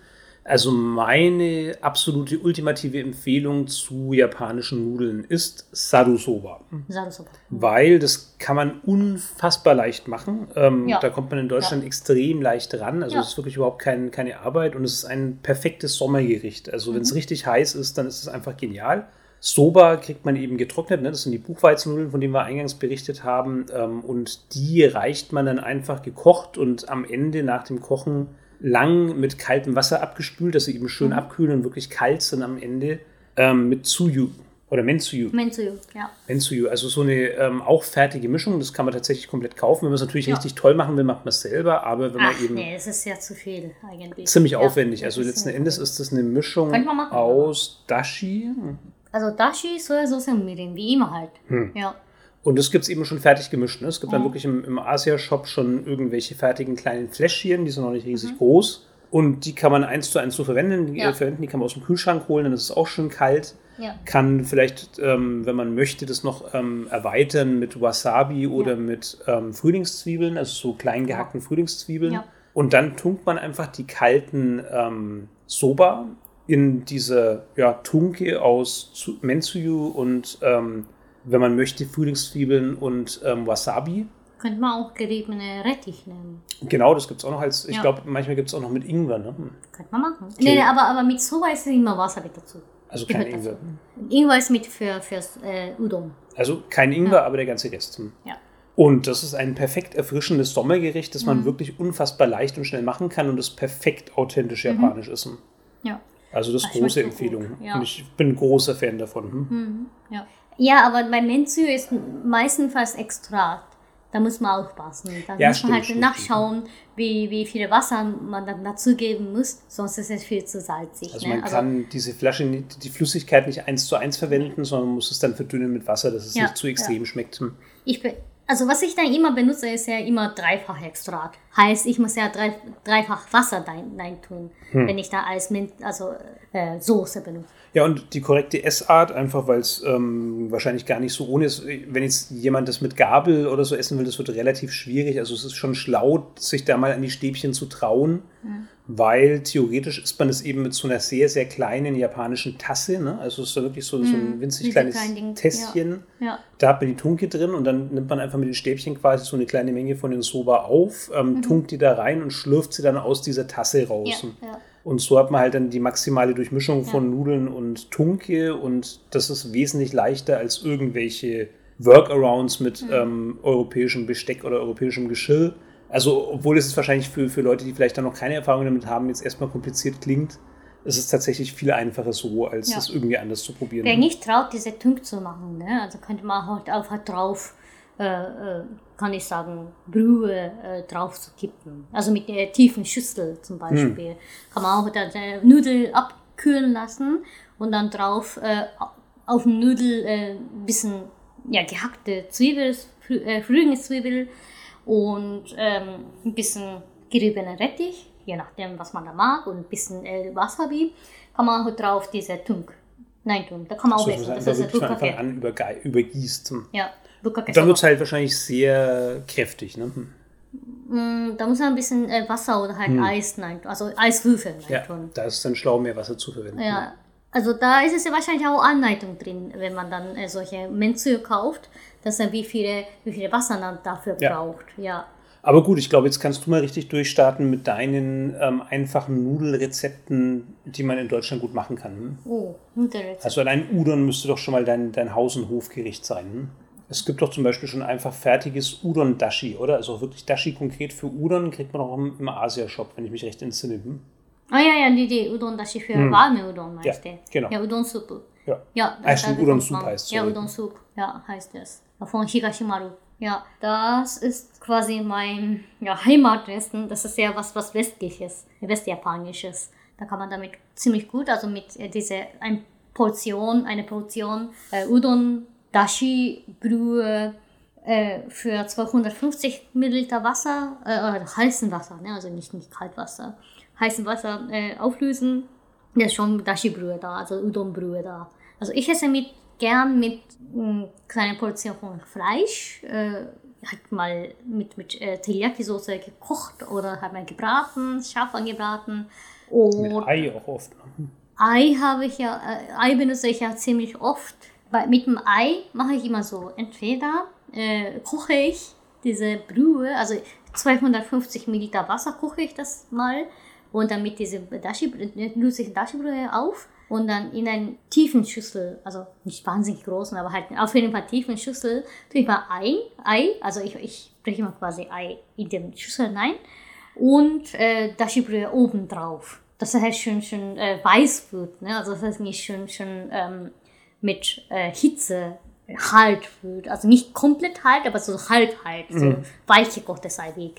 Also meine absolute ultimative Empfehlung zu japanischen Nudeln ist Sadu Soba. Sarusoba. Weil das kann man unfassbar leicht machen. Ähm, Ja. Da kommt man in Deutschland extrem leicht ran. Also Ja. es ist wirklich überhaupt kein, keine Arbeit und es ist ein perfektes Sommergericht. Also wenn Mhm. es richtig heiß ist, dann ist es einfach genial. Soba kriegt man eben getrocknet, ne? das sind die Buchweizennudeln, von denen wir eingangs berichtet haben. Ähm, und die reicht man dann einfach gekocht und am Ende nach dem Kochen lang mit kaltem Wasser abgespült, dass sie eben schön abkühlen und wirklich kalt sind am Ende ähm, mit Tsuyu. Oder Mensuyu. Mensuyu, ja. Mensuyu, also so eine ähm, auch fertige Mischung, das kann man tatsächlich komplett kaufen. Wenn man es natürlich Ja. richtig toll machen will, macht man es selber, aber wenn man Ach eben nee, es ist ja zu viel eigentlich. ziemlich ja, aufwendig, also letzten Endes ist das eine Mischung man machen, aus Dashi Also Dashi, Sojasauce und Mirin, wie immer halt. Hm. Ja. Und es gibt es eben schon fertig gemischt. Ne? Es gibt dann Mhm. wirklich im, im Asia-Shop schon irgendwelche fertigen kleinen Fläschchen, die sind noch nicht riesig Mhm. groß. Und die kann man eins zu eins so verwenden. Die, Ja. äh, verwenden. die kann man aus dem Kühlschrank holen, dann ist es auch schön kalt. Ja. kann vielleicht, ähm, wenn man möchte, das noch ähm, erweitern mit Wasabi oder Ja. mit ähm, Frühlingszwiebeln, also so klein gehackten Frühlingszwiebeln. Ja. Und dann tunkt man einfach die kalten ähm, Soba in diese ja, Tunke aus Mensuyu und ähm, wenn man möchte, Frühlingszwiebeln und ähm, Wasabi. Könnte man auch geriebene Rettich nehmen. Genau, das gibt es auch noch als, ich Ja. glaube, manchmal gibt es auch noch mit Ingwer. Ne? Könnte man machen. Nee, nee, aber, aber mit Soba ist immer Wasabi dazu. Also kein Ingwer. dazu. Ingwer ist mit für, fürs äh, Udon. Also kein Ingwer, aber der ganze Rest. Hm. Ja. Und das ist ein perfekt erfrischendes Sommergericht, das man Mhm. wirklich unfassbar leicht und schnell machen kann und das perfekt authentisch japanisch ist. Ja. Also das ist Mhm. Ach, schmeckt große so Empfehlung. ja. Und ich bin ein großer Fan davon. Hm? Ja. Ja, aber bei Mensu ist meistens fast Extrakt. Da muss man aufpassen. Da Ja, muss stimmt, man halt stimmt, nachschauen, wie, wie viel Wasser man dann dazugeben muss, sonst ist es viel zu salzig. Also ne? man kann diese Flasche, die Flüssigkeit nicht eins zu eins verwenden, sondern muss es dann verdünnen mit Wasser, dass es Ja, nicht zu extrem schmeckt. Hm. Ich also was ich dann immer benutze, ist ja immer dreifach Extrakt. Heißt, ich muss ja drei, dreifach Wasser rein, rein tun, Hm. wenn ich da als Min also äh, Soße benutze. Ja, und die korrekte Essart, einfach weil es ähm, wahrscheinlich gar nicht so ohne ist. Wenn jetzt jemand das mit Gabel oder so essen will, das wird relativ schwierig. Also es ist schon schlau, sich da mal an die Stäbchen zu trauen, weil theoretisch isst man es eben mit so einer sehr, sehr kleinen japanischen Tasse. Ne? Also es ist da wirklich so, so ein winzig diese kleines Tässchen. Ja. Da hat man die Tunke drin und dann nimmt man einfach mit den Stäbchen quasi so eine kleine Menge von den Soba auf, ähm, tunkt die da rein und schlürft sie dann aus dieser Tasse raus. Mhm. Ja, ja. Und so hat man halt dann die maximale Durchmischung von Nudeln und Tunke und das ist wesentlich leichter als irgendwelche Workarounds mit Mhm. ähm, europäischem Besteck oder europäischem Geschirr. Also, obwohl es wahrscheinlich für, für Leute, die vielleicht dann noch keine Erfahrung damit haben, jetzt erstmal kompliziert klingt, ist es tatsächlich viel einfacher so, als Ja. das irgendwie anders zu probieren. Wer nicht traut, diese Tunk zu machen, ne? also könnte man halt einfach drauf, äh, äh, kann ich sagen, Brühe äh, drauf zu kippen. Also mit der tiefen Schüssel zum Beispiel. Kann man auch dann äh, Nudel abkühlen lassen und dann drauf äh, auf dem Nudel äh, ein bisschen ja, gehackte Zwiebel, frü äh, Frühlingszwiebel und ähm, ein bisschen geriebene Rettich, je nachdem, was man da mag, und ein bisschen äh, Wasabi, kann man auch drauf diese Tunk. Nein, Tunk, da kann man auch so, essen. Das ist ein Bukake. an übergießt. Ja. Dann wird es halt wahrscheinlich sehr kräftig. Ne? Hm. Mm, Da muss man ein bisschen äh, Wasser oder halt Eis rein, also Eiswürfel Ja, reintun. da ist es dann schlau, mehr Wasser zu verwenden. Ja. Also da ist es ja wahrscheinlich auch Anleitung drin, wenn man dann äh, solche Menzu kauft, dass er wie viele, wie viele Wasser man dafür Ja. braucht. Ja. Aber gut, ich glaube, jetzt kannst du mal richtig durchstarten mit deinen ähm, einfachen Nudelrezepten, die man in Deutschland gut machen kann. Hm? Oh, Nudelrezept. Also allein Udon müsste doch schon mal dein, dein Haus- und Hofgericht sein. Hm? Es gibt doch zum Beispiel schon einfach fertiges Udon-Dashi, oder? Also wirklich Dashi konkret für Udon kriegt man auch im, im Asia-Shop, wenn ich mich recht entsinne. Hm? Ah ja, ja, die, die Udon Dashi für warme Udon meinst Ja, du? genau. Ja, Udon-Suppe. Ja. Ja, Ah, stimmt, da Udon bekommt Soup man- heißt es, Ja, sorry. Udon Soup, ja, heißt es. Von Higashimaru. Ja, das ist quasi mein ja, Heimatresten. Das ist ja was, was Westliches, Westjapanisches. Da kann man damit ziemlich gut, also mit äh, diese eine Portion, eine Portion äh, Udon, Dashi, Brühe, äh, für 250 Milliliter Wasser, äh, heißen Wasser, ne? also nicht, nicht Kaltwasser, heißen Wasser äh, auflösen. Da ist schon Dashi-Brühe da, also Udon-Brühe da. Also ich esse mit gern mit mh, kleiner Portion von Fleisch, äh, hat mal mit, mit äh, Teriyaki-Soße gekocht oder hat mal gebraten, scharf angebraten. Mit Und Ei auch oft. Ei habe ich ja, äh, Ei benutze ich ja ziemlich oft. Bei, mit dem Ei mache ich immer so, entweder äh, koche ich diese Brühe, also 250 Milliliter Wasser koche ich das mal und dann mit diese Dashi, äh, löse ich Dashi-Brühe auf und dann in einen tiefen Schüssel, also nicht wahnsinnig großen, aber halt auf jeden Fall tiefen Schüssel, tue ich mal ein Ei, also ich, ich breche mal quasi Ei in den Schüssel rein und äh, Dashi-Brühe oben drauf. Dass es halt schön, schön äh, weiß wird. Ne? Also dass es nicht schön, schön ähm, mit äh, Hitze halt wird. Also nicht komplett halt, aber so halb halt, so Mhm. weich gekochtes Ei wie.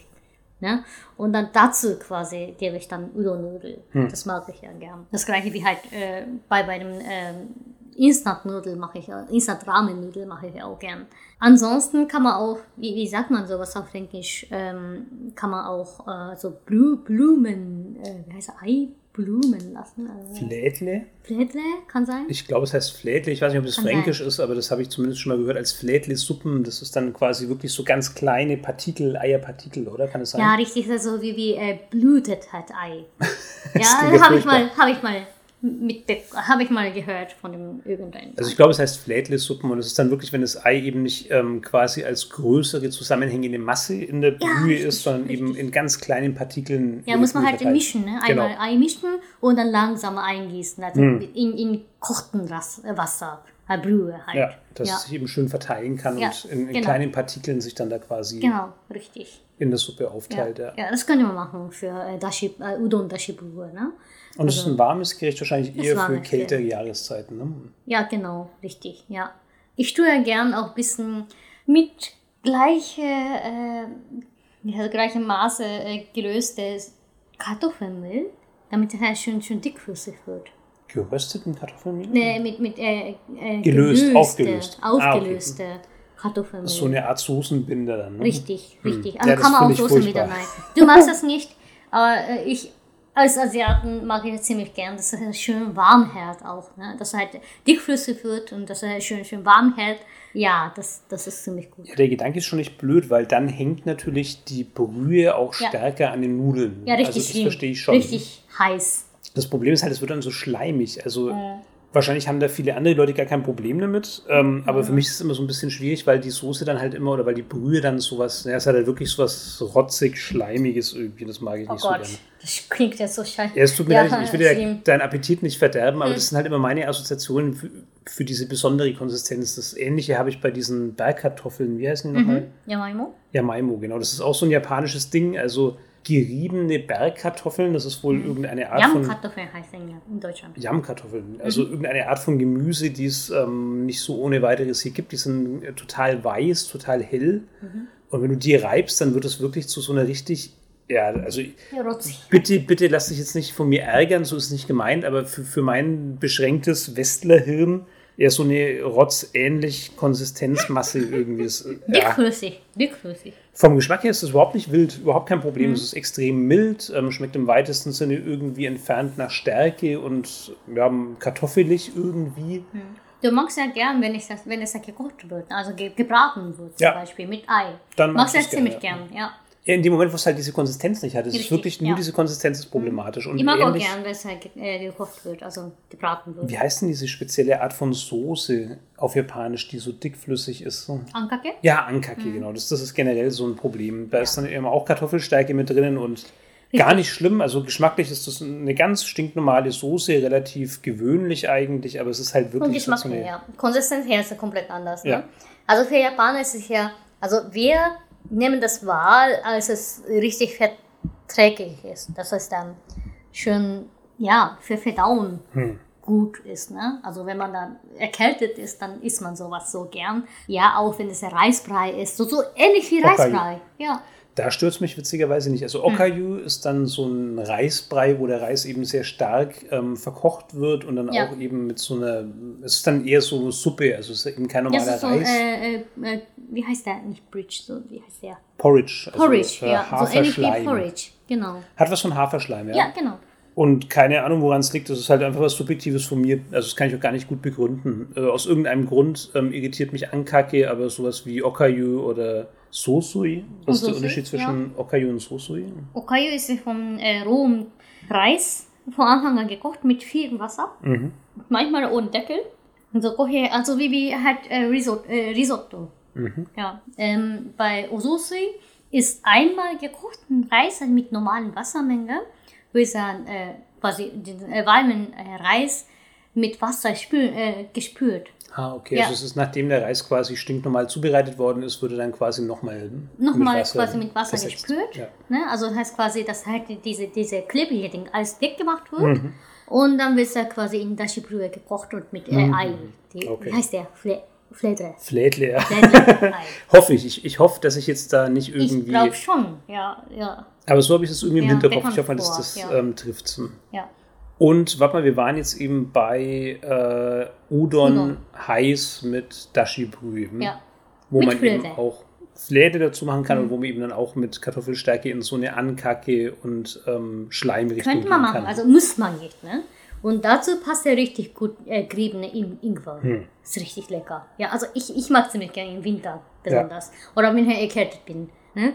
Ne? Und dann dazu quasi gebe ich dann Udon-Nudel. Hm. Das mag ich ja gern. Das gleiche wie halt äh, bei, bei dem ähm, Instant-Nudel mache ich, ja- Instant-Ramen-Nudel mache ich auch gern. Ansonsten kann man auch, wie, wie sagt man sowas auf Englisch, ähm, kann man auch äh, so Blu Blumen, äh, wie heißt das, Ei blumen lassen. Also, Flädle? Flädle, kann sein? Ich glaube, es heißt Flädle. Ich weiß nicht, ob das Kann fränkisch ist, aber das habe ich zumindest schon mal gehört als Flädle-Suppen. Das ist dann quasi wirklich so ganz kleine Partikel, Eierpartikel, oder? Kann es sein? Ja, richtig, so wie, wie äh, blutet halt Ei. ja, habe ich mal, habe ich mal habe ich mal gehört von dem irgendeinem. Also ich glaube, es heißt Flädle-Suppen und es ist dann wirklich, wenn das Ei eben nicht ähm, quasi als größere zusammenhängende Masse in der Brühe richtig, ist, sondern eben richtig. in ganz kleinen Partikeln. ja, muss man halt verteilt. mischen, ne? Genau. Einmal Ei mischen und dann langsam eingießen, also in, in kochten äh, Wasser, äh, Brühe halt. Ja, dass ja. es sich eben schön verteilen kann Ja, und in, in genau. kleinen Partikeln sich dann da quasi Genau, richtig. in der Suppe aufteilt. Ja. ja, das können wir machen für äh, Dashi, äh, Udon Dashi Brühe, ne? Und es ist ein warmes Gericht, wahrscheinlich eher für kältere Jahreszeiten. Ne? Ja, genau, richtig, ja. Ich tue ja gern auch ein bisschen mit gleiche, äh, ja, gleichem Maße äh, gelöstes Kartoffelmehl, damit es halt schön, schön dickflüssig wird. Gerösteten Kartoffelmehl? Nee, mit, mit äh, äh, Gelöst, gelöste, aufgelöst. Ah, okay. Aufgelöste Kartoffelmehl. So eine Art Soßenbinder dann. Ne? Richtig, richtig. Ja, Also das kann man auch Soßen furchtbar. rein. Du magst das nicht, aber äh, ich als Asiaten mag ich ziemlich gern, dass es schön warm hält auch. Ne? Dass es halt dickflüssig wird und dass er schön, schön warm hält. Ja, das, das ist ziemlich gut. Ja, der Gedanke ist schon nicht blöd, weil dann hängt natürlich die Brühe auch Ja. stärker an den Nudeln. Ja, richtig also das verstehe ich schon. Richtig heiß. Das Problem ist halt, es wird dann so schleimig. Also wahrscheinlich haben da viele andere Leute gar kein Problem damit. Ähm, Aber für mich ist es immer so ein bisschen schwierig, weil die Soße dann halt immer oder weil die Brühe dann sowas, ja, es hat halt wirklich sowas rotzig, schleimiges irgendwie. Das mag ich Oh nicht so Gott, gerne. das klingt jetzt so scheiße. Ja, es tut mir leid, ich will dir schlimm. deinen Appetit nicht verderben, aber das sind halt immer meine Assoziationen für, für diese besondere Konsistenz. Das Ähnliche habe ich bei diesen Bergkartoffeln. Wie heißen die nochmal? Yamaimo? Ja, Maimo, genau. Das ist auch so ein japanisches Ding. Also geriebene Bergkartoffeln, das ist wohl irgendeine Art von. Yam-Kartoffeln heißen ja in Deutschland. Yam-Kartoffeln. Also Mhm. irgendeine Art von Gemüse, die es ähm, nicht so ohne weiteres hier gibt. Die sind äh, total weiß, total hell. Mhm. Und wenn du die reibst, dann wird es wirklich zu so einer richtig. Ja, also bitte, bitte lass dich jetzt nicht von mir ärgern, so ist es nicht gemeint, aber für, für mein beschränktes Westlerhirn eher so eine rotzähnlich Konsistenzmasse irgendwie. Ist, ja. Dickflüssig, dickflüssig. Vom Geschmack her ist es überhaupt nicht wild, überhaupt kein Mhm. Problem. Es ist extrem mild, ähm, schmeckt im weitesten Sinne irgendwie entfernt nach Stärke und ja, kartoffelig irgendwie. Du magst ja gern, wenn, ich das, wenn es ja gekocht wird, also ge gebraten wird zum Ja. Beispiel mit Ei. Dann mag magst du es ziemlich gerne, gern, ja. Ja, in dem Moment, wo es halt diese Konsistenz nicht hat, es ist wirklich nur ja. diese Konsistenz ist problematisch. Und Ich mag auch ähnlich- gern, wenn es halt äh, gekocht wird, also gebraten wird. Wie heißt denn diese spezielle Art von Soße auf Japanisch, die so dickflüssig ist? Ankake? Ja, Ankake, Mhm. genau. Das, das ist generell so ein Problem. Da ist dann eben auch Kartoffelstärke mit drinnen und gar nicht schlimm. Also geschmacklich ist das eine ganz stinknormale Soße, relativ gewöhnlich eigentlich, aber es ist halt wirklich Und Geschmack so her, ja. Konsistenz her ist ja komplett anders. Ja. Ne? Also für Japaner ist es ja, also wir nehmen das wahr, als es richtig verträglich ist. Dass es dann schön, ja, für Verdauen Hm. gut ist. Ne? Also wenn man dann erkältet ist, dann isst man sowas so gern. Ja, auch wenn es ein Reisbrei ist. So, so ähnlich wie. Reisbrei. Ja. Da stört es mich witzigerweise nicht. Hm. Also Okayu ist dann so ein Reisbrei, wo der Reis eben sehr stark ähm, verkocht wird und dann Ja. auch eben mit so einer, es ist dann eher so Suppe, also es ist eben kein normaler ist so, Reis. äh, äh, äh, wie heißt der? Nicht Bridge, so, wie heißt der? Porridge. Also, Porridge, äh, ja. So ähnlich wie. Porridge, genau. Hat was von Haferschleim, ja. Ja, genau. Und keine Ahnung, woran es liegt. Das ist halt einfach was Subjektives von mir. Also das kann ich auch gar nicht gut begründen. Äh, aus irgendeinem Grund ähm, irritiert mich Ankake, aber sowas wie Okayu oder Sosui. Was ist der Unterschied zwischen Okayu und Sosui? Okayu ist von äh, rohem Reis von Anfang an gekocht mit viel Wasser. Mhm. Manchmal ohne Deckel. Also, koche, also wie, wie halt äh, Risotto. Äh, Risotto. Mhm. Ja. Ähm, bei Ososui ist einmal gekochten Reis also mit normalen Wassermenge, wird dann äh, quasi den äh, warmen äh, Reis mit Wasser spül, äh, gespült. Ah, okay. Ja. Also es ist, nachdem der Reis quasi stinknormal zubereitet worden ist, wurde dann quasi nochmal Nochmal quasi mit Wasser versetzt. gespült. Ja. Ne? Also das heißt quasi, dass halt diese, diese klebige Ding alles weggemacht wird. Mhm. Und dann wird es ja quasi in Dashi-Brühe gekocht und mit äh, Ei. Die, Okay. Wie heißt der? Fle Fledre. Flädle, ja. Hoffe ich. ich. Ich hoffe, dass ich jetzt da nicht Ich irgendwie. glaube schon, ja, ja, Aber so habe ich das irgendwie im Ja, Hinterkopf. Ich hoffe, dass das ja. ähm, trifft. ja. Und warte mal, wir waren jetzt eben bei äh, Udon, Udon. heiß mit Dashi-Brühe. hm? ja. Wo Mit man eben Fläde. auch Fläde dazu machen kann Mhm. und wo man eben dann auch mit Kartoffelstärke in so eine Ankacke und ähm, Schleimrichtung Könnte man machen, kann. also muss man nicht, ne? Und dazu passt ja richtig gut äh, geriebene In Ingwer. Hm. Ist richtig lecker. Ja, also ich, ich mag ziemlich gerne im Winter besonders. Oder wenn ich erkältet bin. Ne?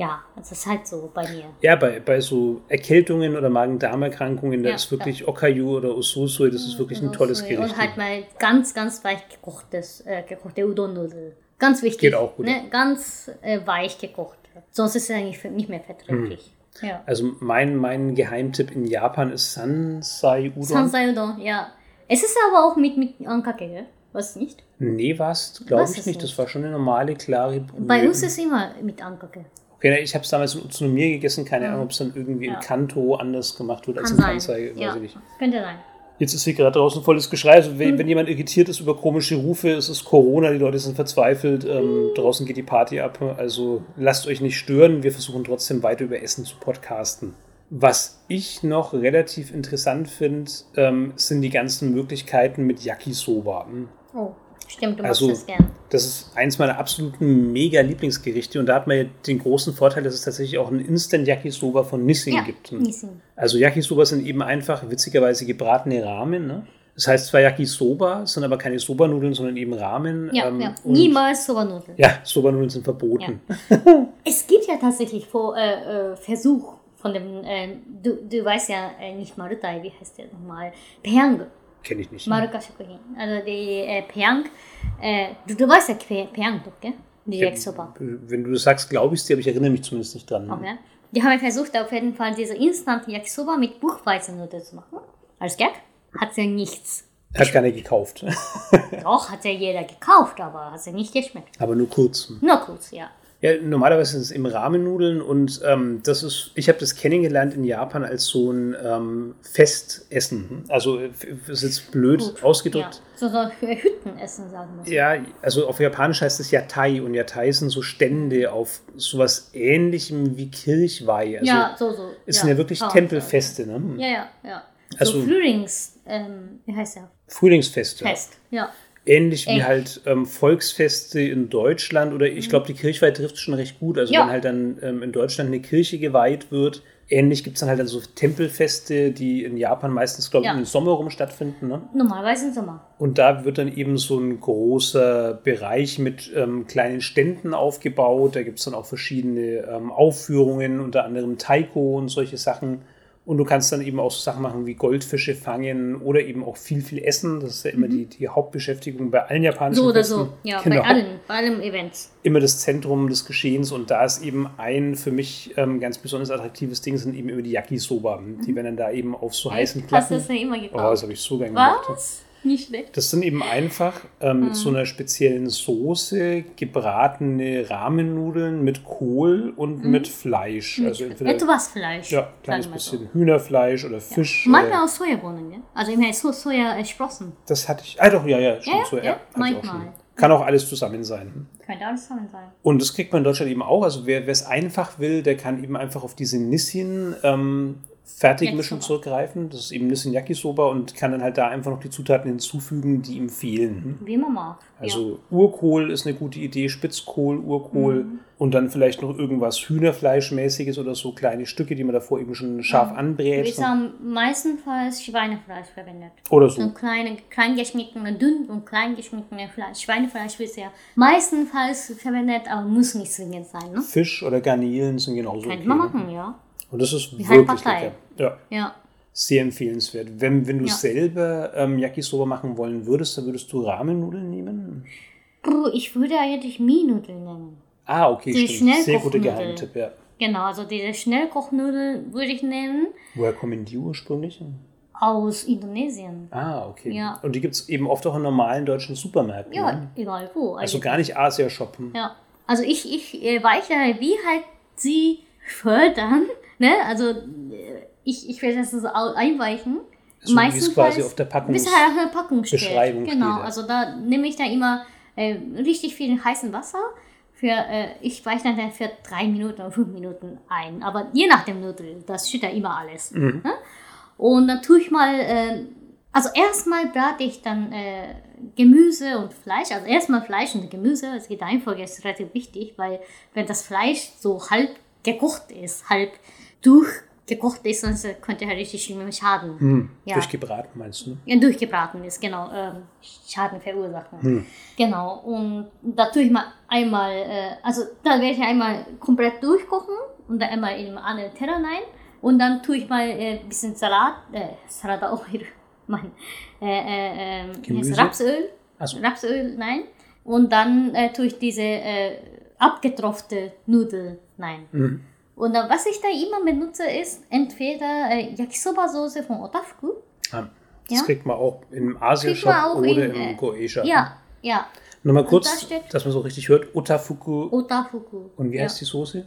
Ja, das ist halt so bei mir. ja, bei, bei so Erkältungen oder Magen-Darm-Erkrankungen, da Ja, ist wirklich Okayu oder Ususui, das ist wirklich ein tolles Gericht. Und halt mal ganz, ganz weich gekochtes, äh, gekochte Udon-Nudel. Ganz wichtig. Geht auch gut. Ne? Ganz äh, weich gekocht. Sonst ist es eigentlich nicht mehr fetträchlich. Hm. Ja. Also mein, mein Geheimtipp in Japan ist Sansai Udon. Sansai Udon, ja. Es ist aber auch mit, mit Ankake, gell? Was nicht? Nee, was? Glaube ich nicht. nicht? Das war schon eine normale, klare Brühe. Bei uns ist immer mit Ankake. Okay, ich habe es damals in Utsunomiya gegessen. Keine Ahnung, ob es dann irgendwie Ja. in Kanto anders gemacht wird als Kann in sein. Kansai. Ja, könnte sein. Jetzt ist hier gerade draußen volles Geschrei. Also Hm. wenn, wenn jemand irritiert ist über komische Rufe, es ist Corona, die Leute sind verzweifelt. Hm. Ähm, draußen geht die Party ab. Also lasst euch nicht stören. Wir versuchen trotzdem weiter über Essen zu podcasten. Was ich noch relativ interessant finde, ähm, sind die ganzen Möglichkeiten mit Yakisoba. Oh, stimmt, du Also- magst das gern. Das ist eins meiner absoluten mega Lieblingsgerichte und da hat man ja den großen Vorteil, dass es tatsächlich auch einen Instant Yakisoba von Nissin Ja, gibt. Nissin. Also Yakisoba sind eben einfach witzigerweise gebratene Ramen. Ne? Das heißt zwar Yakisoba, sind aber keine Soba-Nudeln, sondern eben Ramen. Ja, ähm, ja. Niemals Soba-Nudeln. Ja, Soba-Nudeln sind verboten. Es gibt ja tatsächlich vor, äh, äh, Versuch von dem, äh, du, du weißt ja äh, nicht Marutai, wie heißt der nochmal? Peang. Kenne ich nicht. Maruka Shokuhin. Also die äh, Peang. Äh, du, du weißt ja Peang doch, gell? Die Yakisoba. Wenn du das sagst, glaube ich dir, aber ich erinnere mich zumindest nicht dran. Okay. Die haben versucht, auf jeden Fall diese Instant Yakisoba mit Buchweizennudeln zu machen. Als Gag. Hat sie nichts. Hat keiner gekauft. Doch, hat ja jeder gekauft, aber hat sie nicht geschmeckt. aber nur kurz. Nur kurz, ja. Ja, normalerweise sind es eben Rahmennudeln und ähm, das ist, ich habe das kennengelernt in Japan als so ein ähm, Festessen. Also ist jetzt blöd Gut, ausgedrückt. Ja. So, so Hüttenessen, sagen wir. Ja. also auf Japanisch heißt es Yatai und Yatai sind so Stände auf sowas ähnlichem wie Kirchweih. Also ja, so, so. es ja. sind ja wirklich Oh, Tempelfeste, ne? Ja, ja, ja. Also- so Frühlings, ähm, wie heißt der? Frühlingsfeste. Fest. Ja. Ähnlich wie Echt. halt ähm, Volksfeste in Deutschland oder ich glaube, die Kirchweih trifft schon recht gut. Also Ja. wenn halt dann ähm, in Deutschland eine Kirche geweiht wird, ähnlich gibt es dann halt dann so Tempelfeste, die in Japan meistens, glaube ich, Ja. im Sommer rum stattfinden. Ne? Normalerweise im Sommer. Und da wird dann eben so ein großer Bereich mit ähm, kleinen Ständen aufgebaut. Da gibt es dann auch verschiedene ähm, Aufführungen, unter anderem Taiko und solche Sachen. Und du kannst dann eben auch so Sachen machen wie Goldfische fangen oder eben auch viel, viel essen. Das ist ja immer die, die Hauptbeschäftigung bei allen japanischen Mhm. So oder Festen. so. Ja, Genau. bei allen, bei allen Events. Immer das Zentrum des Geschehens. Und da ist eben ein für mich ähm, ganz besonders attraktives Ding, sind eben immer die Yakisoba. Die werden dann da eben auf so heißen Mhm. Hast du Platten. das ja immer Oh, das gekauft? habe ich so gern gemacht. Was? Nicht schlecht. Das sind eben einfach ähm, mit so einer speziellen Soße gebratene Rahmennudeln mit Kohl und mit Fleisch. Also entweder Etwas Fleisch. ja, kleines sagen wir so. bisschen Hühnerfleisch oder Fisch. Manchmal Oder, aus Sojabohnen, gell? Also immer so Soja-Sprossen. das hatte ich. Ah doch, ja, ja, stimmt Ja, so. Ja, ja, ich manchmal. schon. Kann auch alles zusammen sein. Könnte alles zusammen sein. Und das kriegt man in Deutschland eben auch. Also wer wer es einfach will, der kann eben einfach auf diese Nissin ähm, Fertigmischung zurückgreifen. Das ist eben Nissin Yakisoba und kann dann halt da einfach noch die Zutaten hinzufügen, die ihm fehlen. Wie man mag. Also Urkohl ist eine gute Idee, Spitzkohl, Urkohl Mhm. und dann vielleicht noch irgendwas Hühnerfleischmäßiges oder so kleine Stücke, die man davor eben schon scharf ja. anbrät. Wir haben meistenfalls Schweinefleisch verwendet. Oder So so. kleine, klein geschnittene, dünn und klein geschnittene Fleisch. Schweinefleisch wird ja meistenfalls verwendet, aber muss nicht zwingend sein, ne? Fisch oder Garnelen sind genauso Könnte okay. man machen, ja. Und das ist Wie halt wirklich Partei. lecker. Ja, Ja. sehr empfehlenswert. Wenn, wenn du Ja. selber ähm, Yakisoba machen wollen würdest, dann würdest du Ramennudeln nehmen? Ich würde eigentlich Mie-Nudeln nennen. Ah, okay, Die stimmt. Sehr guter Schnellkochnudeln. Geheimtipp, ja. Genau, also diese Schnellkochnudeln würde ich nennen Woher kommen die ursprünglich? aus Indonesien. Ah, okay. Ja. Und die gibt es eben oft auch in normalen deutschen Supermärkten. Ja, ne? egal wo. Also gar nicht Asia-Shoppen. Ja, also ich, ich äh, weiche, wie halt sie fördern, ne? Also äh, ich, ich werde das so einweichen So es quasi auf der Packung bis halt auf der Packung steht. Beschreibung Genau, steht, ja. also da nehme ich da immer äh, richtig viel heißen Wasser. Für, äh, ich weiche dann für drei Minuten oder fünf Minuten ein. Aber je nach dem Nudel, das steht da immer alles. Mhm. Ne? Und dann tue ich mal, äh, also erstmal brate ich dann äh, Gemüse und Fleisch. Also erstmal Fleisch und Gemüse. Also die Reihenfolge ist relativ wichtig, weil wenn das Fleisch so halb gekocht ist, halb durchgekocht ist, sonst könnte er richtig schlimm schaden. Hm, Ja. durchgebraten, meinst du? Ne? Ja, durchgebraten ist, genau, ähm, Schaden verursachen. Genau, und da tue ich mal einmal, äh, also da werde ich einmal komplett durchkochen und dann einmal in einen anderen Teller rein und dann tue ich mal ein äh, bisschen Salat, äh, Salat auch hier, mein, äh, äh, äh, Gemüse? Rapsöl, so. Rapsöl rein und dann äh, tue ich diese äh, abgetropfte Nudel rein. Mhm. Und dann, was ich da immer benutze, ist entweder äh, Yakisoba-Soße von Otafuku, Ah, Das Ja. kriegt man auch im Asia-Shop oder in, im äh, Goesha. Ja, ja. Nochmal da kurz, steht- dass man so richtig hört. Otafuku. Otafuku. Und wie ja. heißt die Soße?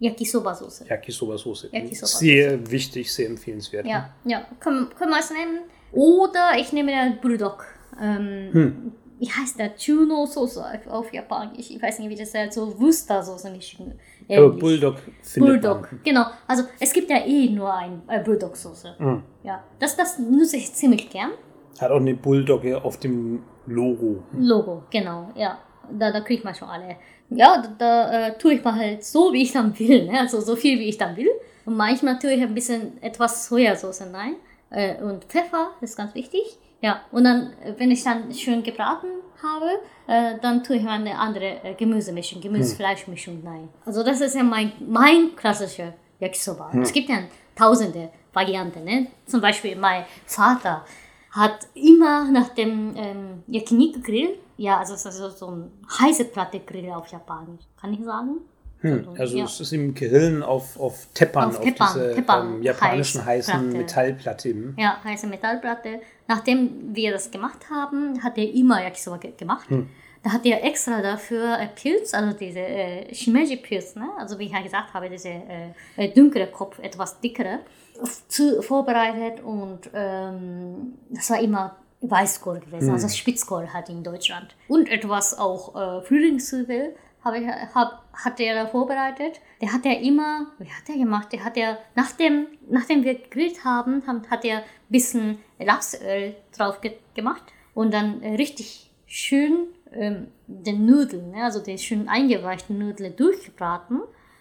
Yakisoba-Soße. Yakisoba-Soße. Yakisoba-Soße. Sehr wichtig, sehr empfehlenswert. Ja, ja. Können, können wir es nehmen? Oder ich nehme den Bulldog. Ähm, Hm. Wie heißt der? Chuno-Soße auf, auf Japanisch. Ich weiß nicht, wie das heißt. So Wuster-Soße nicht. Aber. Bulldog findet Bulldog, man. genau. Also es gibt ja eh nur ein äh, Bulldog-Soße. Mhm. Ja, das, das nutze ich ziemlich gern. Hat auch eine Bulldogge auf dem Logo. Logo, genau, ja. Da, da kriegt man schon alle. Ja, da, da äh, tue ich mal halt so, wie ich dann will. Ne? Also so viel, wie ich dann will. Und manchmal tue ich ein bisschen etwas Sojasauce rein. Äh, und Pfeffer ist ganz wichtig. Ja, und dann, äh, wenn ich dann schön gebraten habe, äh, dann tue ich eine andere äh, Gemüsemischung, Gemüse-Fleischmischung rein. Also das ist ja mein, mein klassischer Yakisoba. Es gibt ja tausende Varianten. Ne? Zum Beispiel mein Vater hat immer nach dem ähm, Yakiniku-Grill, ja, also also so ein heiße Platte-Grill auf Japanisch, kann ich sagen? Hm. Also ja. es ist im Grillen auf, auf Teppan, Auf auf, Teppan, diese Teppan, ähm, japanischen heißen Heißplatte. Metallplatte. Hm. Ja, heiße Metallplatte. Nachdem wir das gemacht haben, hat er immer Yakisoba ge gemacht. Da hat er extra dafür Pilz, also diese äh, Shimeji-Pilz, ne? also wie ich ja gesagt habe, diese äh, äh, dunkle Kopf, etwas dickere, zu, vorbereitet und ähm, das war immer Weißkohl gewesen, also Spitzkohl halt in Deutschland. Und etwas auch äh, Frühlingszwiebel habe ich, hab, hat er vorbereitet. Der hat er immer, wie hat er gemacht? Der hat er, nachdem, nachdem wir gegrillt haben, hat er ein bisschen Rapsöl drauf ge gemacht und dann richtig schön ähm, den Nudeln, ne, also die schön eingeweichten Nudeln durchgebraten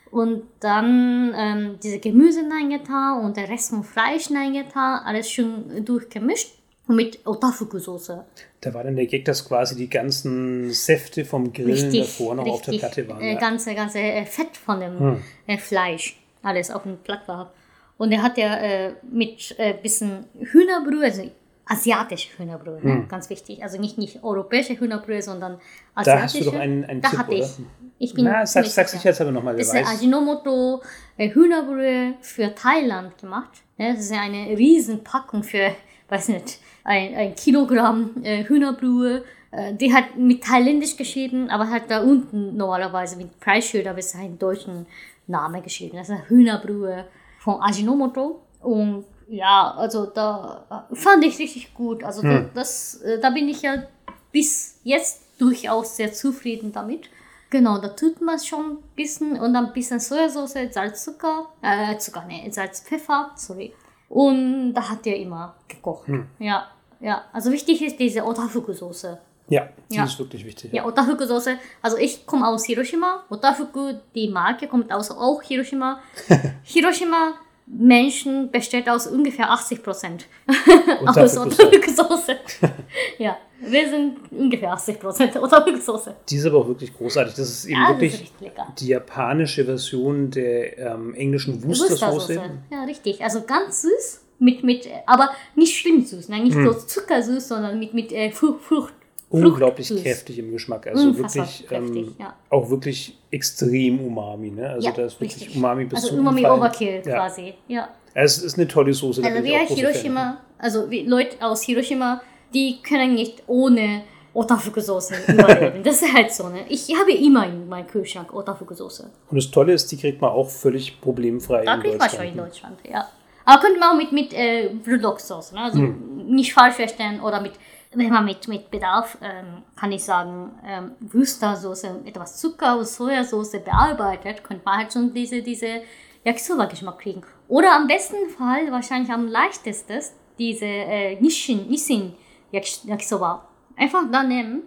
und dann ähm, diese Gemüse reingetan und der Rest vom Fleisch reingetan, alles schön durchgemischt mit Otafuku-Soße. Da war dann der Gag, dass quasi die ganzen Säfte vom Grillen davor noch auf der Platte waren. Äh, ja. ganze, ganze äh, Fett von dem äh, Fleisch, alles auf dem Blatt war. Und er hat ja äh, mit äh, bisschen Hühnerbrühe, also asiatische Hühnerbrühe, ne? ganz wichtig. Also nicht, nicht europäische Hühnerbrühe, sondern Da asiatische. hast du doch einen, einen da Tipp, hatte oder? ich. Ich bin Na, sag, ziemlich sag sicher. sich jetzt aber nochmal, Das ist. Ajinomoto äh, Hühnerbrühe für Thailand gemacht. Ja, das ist ja eine Riesenpackung für, weiß nicht, ein, ein Kilogramm äh, Hühnerbrühe. Äh, die hat mit thailändisch geschrieben, aber hat da unten normalerweise mit Preisschild, aber es ist ein deutschen Name geschrieben. Das ist Hühnerbrühe von Ajinomoto. Und ja, also da äh, fand ich richtig gut. Also da, das, äh, da bin ich ja bis jetzt durchaus sehr zufrieden damit. Genau, da tut man schon ein bisschen und dann ein bisschen Sojasauce, Salz, Zucker, äh, Zucker, nee, Salz, Pfeffer, sorry. Und da hat er immer gekocht. Ja, ja. Also wichtig ist diese Otafuku-Soße. Ja, die Ja. ist wirklich wichtig. Ja, Otafuku-Soße. Also ich komme aus Hiroshima. Otafuku, die Marke, kommt aus auch Hiroshima. Hiroshima Menschen besteht aus ungefähr 80 Prozent aus. Otafuku-Soße. ja, wir sind ungefähr 80 Prozent Otafuku-Soße. Die ist aber auch wirklich großartig. Das ist eben Ja, ist wirklich lecker. die japanische Version der ähm, englischen Worcestersoße. Wustersoße. Ja, richtig. Also ganz süß, mit, mit, aber nicht schlimm süß, ne? nicht Hm. so zuckersüß, sondern mit, mit äh, Frucht, Frucht. Unglaublich Fruchtsüß. kräftig im Geschmack. Also Unfassbar wirklich kräftig, ähm, ja. auch wirklich extrem Umami. Ne? Also Ja, da ist wirklich richtig. Umami bis Also Umami Umfallen. Overkill quasi. Ja. Es ist eine tolle Soße. Also wer Fan. Hiroshima, also wie Leute aus Hiroshima, die können nicht ohne Otafuku-Soße überleben. das ist halt so. Ne? Ich habe immer in meinem Kühlschrank Otafuku-Soße. Und das Tolle ist, die kriegt man auch völlig problemfrei Da in kriegt man schon Deutschland. in Deutschland, ja. Aber könnte man auch mit, mit äh, Blutlocksauce, ne? also nicht falsch verstehen oder mit, wenn man mit, mit Bedarf, ähm, kann ich sagen, ähm, Wüstersoße, etwas Zucker und Sojasauce bearbeitet, könnte man halt schon diese, diese Yakisoba-Geschmack kriegen. Oder am besten Fall, wahrscheinlich am leichtesten, diese äh, Nishin, Nissin Yaki- Yakisoba. Einfach da nehmen,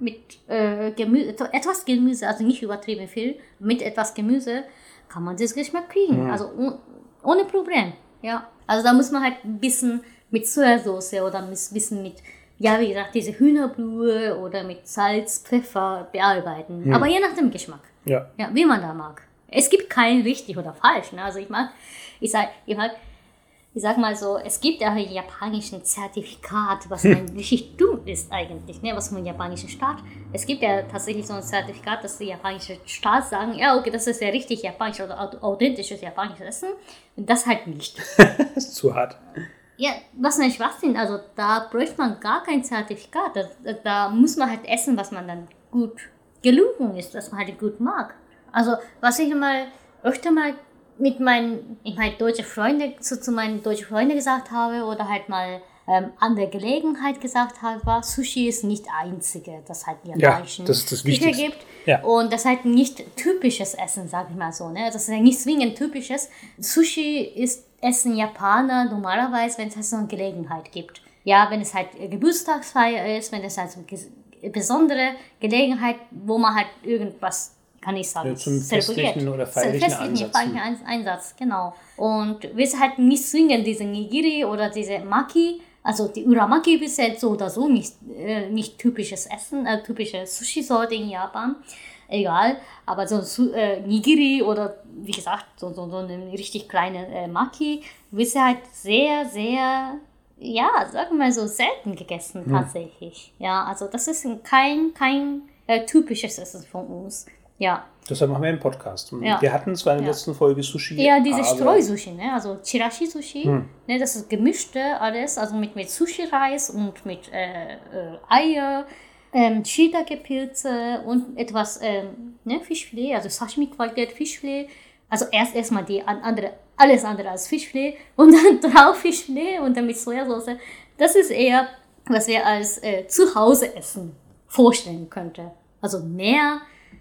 mit äh, Gemüse, etwas Gemüse, also nicht übertrieben viel, mit etwas Gemüse kann man das Geschmack kriegen. Also oh- ohne Problem. Ja. Also da muss man halt ein bisschen mit Sojasauce oder ein bisschen mit, ja, wie gesagt, diese Hühnerbrühe oder mit Salz, Pfeffer bearbeiten. Aber je nach dem Geschmack. Ja. Ja, wie man da mag. Es gibt kein richtig oder falsch. Ne? Also ich mag, ich sag, ich mag, ich sag mal so, es gibt ja ein japanischen Zertifikat, was ein richtig dumm ist eigentlich, ne? was vom japanischen Staat. Es gibt ja tatsächlich so ein Zertifikat, dass die japanische Staat sagen, ja, okay, das ist ja richtig japanisch oder au- authentisches japanisches Essen. Und das halt nicht. Das ist zu hart. Ja, was nicht Schwachsinn. Also da bräuchte man gar kein Zertifikat. Da, da- da muss man halt essen, was man dann gut gelungen ist, was man halt gut mag. Also was ich mal öfter mal mit meinen, ich meine, deutsche Freunde, so zu meinen deutschen Freunden gesagt habe oder halt mal ähm, an der Gelegenheit gesagt habe, war, Sushi ist nicht einzige, das halt in Ja, japanischen das ist das Küche gibt. Ja. Und das halt nicht typisches Essen, sag ich mal so. Ne? Das ist ja nicht zwingend typisches. Sushi ist Essen Japaner normalerweise, wenn es halt so eine Gelegenheit gibt. Ja, wenn es halt Geburtstagsfeier ist, wenn es halt so ges- besondere Gelegenheit, wo man halt irgendwas, kann ich sagen, Ja, zum zelebriert. festlichen oder Zum feierlichen festlichen, Ansatz. feierlichen Ein- Einsatz, genau. Und wir sind halt nicht zwingend diese Nigiri oder diese Maki, also die Uramaki ist halt so oder so nicht, äh, nicht typisches Essen, äh, typische Sushi-Sorte in Japan. Egal, aber so äh, Nigiri oder wie gesagt, so, so, so eine richtig kleine äh, Maki, wird halt sehr, sehr, ja, sagen wir mal so selten gegessen tatsächlich. Ja, also das ist kein, kein äh, typisches Essen von uns. Ja, Deshalb machen wir einen Podcast. Ja. Wir hatten zwar in der Ja. letzten Folge Sushi. Ja, diese Streusushi, ne? also Chirashi-Sushi, ne? das ist gemischte alles, also mit, mit Sushi-Reis und mit äh, äh, Eier, ähm, Shiitake-Pilze und etwas ähm, ne? Fischfilet, also Sashimi-Qualität Fischfilet. Also erst erstmal die an- andere, alles andere als Fischfilet und dann drauf Fischfilet und dann mit Sojasauce. Das ist eher, was wir als äh, Zuhause-Essen vorstellen könnte. Also mehr,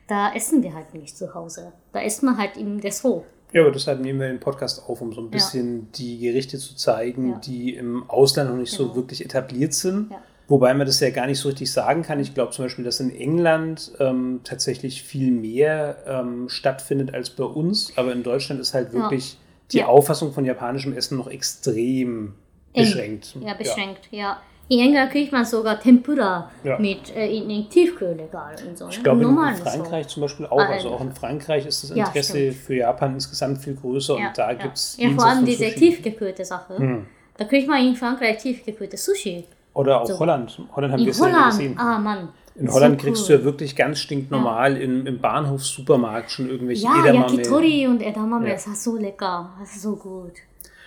da essen wir halt nicht zu Hause. Da isst man halt im Restaurant. Ja, aber deshalb nehmen wir den Podcast auf, um so ein bisschen die Gerichte zu zeigen, Ja. die im Ausland noch nicht so Genau. wirklich etabliert sind. Ja. Wobei man das ja gar nicht so richtig sagen kann. Ich glaube zum Beispiel, dass in England ähm, tatsächlich viel mehr ähm, stattfindet als bei uns. Aber in Deutschland ist halt Ja. wirklich die Ja. Auffassung von japanischem Essen noch extrem Eng. beschränkt. Ja, beschränkt, ja. In England kriegt man sogar Tempura Ja. mit äh, in, in Tiefkühlregal und so. Ne? Ich glaube, in, ist so. Frankreich zum Beispiel auch. Ah, Also auch in Frankreich ist das Ja, Interesse stimmt. für Japan insgesamt viel größer Ja, und da ja. gibt es. Ja, vor allem diese tiefgekühlte Sache. Da kriegt man in Frankreich tiefgekühlte Sushi. Oder auch So. Holland. Holland haben wir In es ja Holland, gesehen. ah Mann. In so Holland cool. kriegst du ja wirklich ganz stinknormal im, im Bahnhofssupermarkt schon irgendwelche Ja, Edamame. Yakitori und Edamame, Ja. das ist so lecker. Das ist so gut.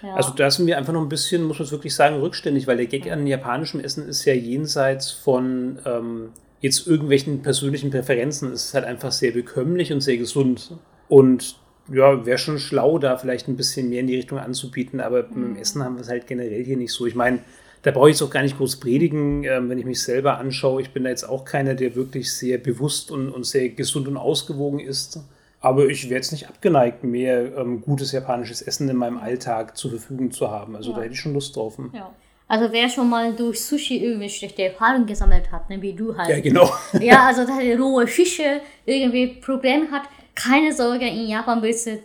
Ja. Also da sind wir einfach noch ein bisschen, muss man es wirklich sagen, rückständig, weil der Gag an japanischem Essen ist ja jenseits von ähm, jetzt irgendwelchen persönlichen Präferenzen. Es ist halt einfach sehr bekömmlich und sehr gesund. Und ja, wäre schon schlau, da vielleicht ein bisschen mehr in die Richtung anzubieten, aber Mhm. mit dem Essen haben wir es halt generell hier nicht so. Ich meine, da brauche ich jetzt auch gar nicht groß predigen, ähm, wenn ich mich selber anschaue. Ich bin da jetzt auch keiner, der wirklich sehr bewusst und, und sehr gesund und ausgewogen ist. Aber ich wäre jetzt nicht abgeneigt, mehr ähm, gutes japanisches Essen in meinem Alltag zur Verfügung zu haben. Also da hätte ich schon Lust drauf. ja. Also wer schon mal durch Sushi irgendwie schlechte Erfahrungen gesammelt hat, ne, wie du halt. Ja, genau. Ja, also dass rohe Fische irgendwie Probleme hat. Keine Sorge, in Japan wirst du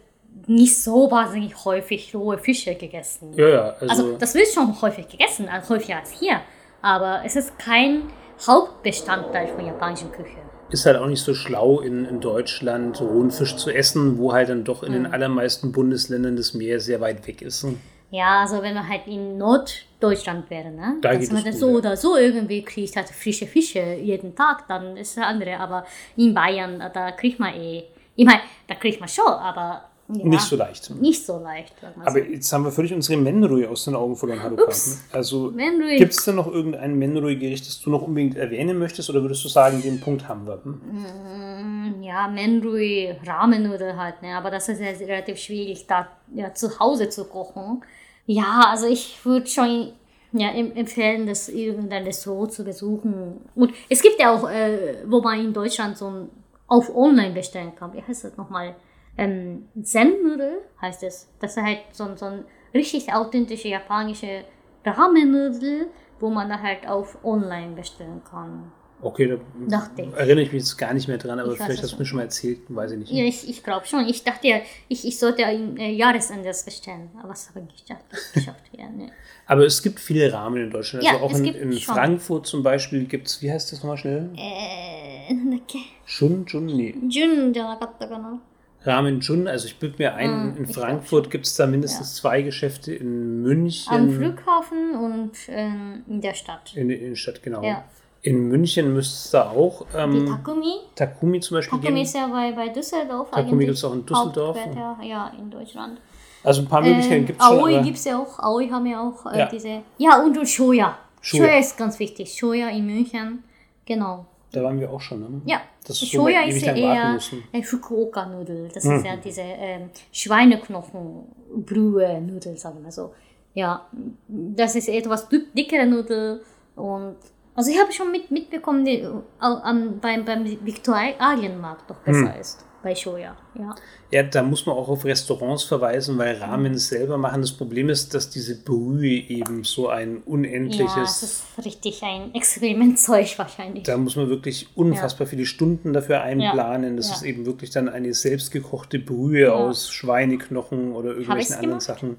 nicht so wahnsinnig häufig rohe Fische gegessen. Ja, ja. Also, Also das wird schon häufig gegessen, also häufiger als hier. Aber es ist kein Hauptbestandteil von japanischen Küche. Ist halt auch nicht so schlau, in, in Deutschland rohen Fisch zu essen, wo halt dann doch in Mhm. den allermeisten Bundesländern das Meer sehr weit weg ist. Ja, also wenn man halt in Norddeutschland wäre, ne? Da dass man gut, so oder so irgendwie kriegt halt frische Fische jeden Tag, dann ist das andere. Aber in Bayern, da kriegt man eh, ich meine, da kriegt man schon, aber ja, Nicht so leicht. Nicht so leicht. Aber jetzt haben wir völlig unsere Menrui aus den Augen verloren, Haruka. Also gibt es denn noch irgendein Menrui-Gericht, das du noch unbedingt erwähnen möchtest oder würdest du sagen, den Punkt haben wir? Hm? ja, Menrui, Ramen oder halt, ne? Aber das ist ja relativ schwierig, da ja, zu Hause zu kochen. Ja, also ich würde schon ja, empfehlen, das irgendein Restaurant zu besuchen. Und es gibt ja auch, äh, wo man in Deutschland so ein, auf online bestellen kann. Wie heißt das nochmal? Ähm, Zen-Nudel heißt es. Das ist halt so, so ein richtig authentische japanische Ramen-Nudel, wo man da halt auf online bestellen kann. Okay, da Dachte ich. erinnere ich mich jetzt gar nicht mehr dran, aber Ich weiß vielleicht es hast du mir schon mal erzählt, weiß ich nicht. Ja, ich, ich glaube schon. Ich dachte ja, ich, ich sollte ja im äh, Jahresende das bestellen. Aber das habe ich nicht geschafft. ja, ne. Aber es gibt viele Rahmen in Deutschland. Ja, also auch es in, gibt in schon. Frankfurt zum Beispiel gibt es, wie heißt das nochmal schnell? Äh, なんだっけ Shun, Jun, nee. 純じゃなかったかな Ramen Jun, also ich bilde mir ein, Hm, in Frankfurt gibt es da mindestens zwei Geschäfte in München. Am Flughafen und ähm, in der Stadt. In der Innenstadt, genau. Ja. In München müsste es da auch ähm, Takumi. Takumi zum Beispiel Takumi geben. ist ja bei, bei Düsseldorf Takumi eigentlich. gibt's auch in Düsseldorf. Hauptquartier, ja, in Deutschland. Also ein paar Möglichkeiten Ähm, gibt es schon. Aoi gibt es ja auch. Aoi haben ja auch äh, Ja. diese. Ja, und, und Shoya. Shoya. Shoya ist ganz wichtig. Shoya in München. Genau. Da waren wir auch schon, ne? Ja, Das ist so, Shoya wir ist ja eher äh, Fukuoka-Nudel. Das Mhm. ist ja diese ähm, Schweineknochen-Brühe-Nudel, sagen wir so. Ja, das ist etwas dick- dickere Nudel und also ich habe schon mit, mitbekommen, die, äh, am, beim, beim Viktualienmarkt doch besser Mhm. ist. Bei Shoya, ja. Ja, da muss man auch auf Restaurants verweisen, weil Ramen selber machen. Das Problem ist, dass diese Brühe eben so ein Ja, es unendliches. ist richtig ein Experimentzeug wahrscheinlich. da muss man wirklich unfassbar viele Stunden dafür einplanen. Das Ja. ist eben wirklich dann eine selbstgekochte Brühe aus Schweineknochen oder irgendwelchen anderen gemacht? Sachen.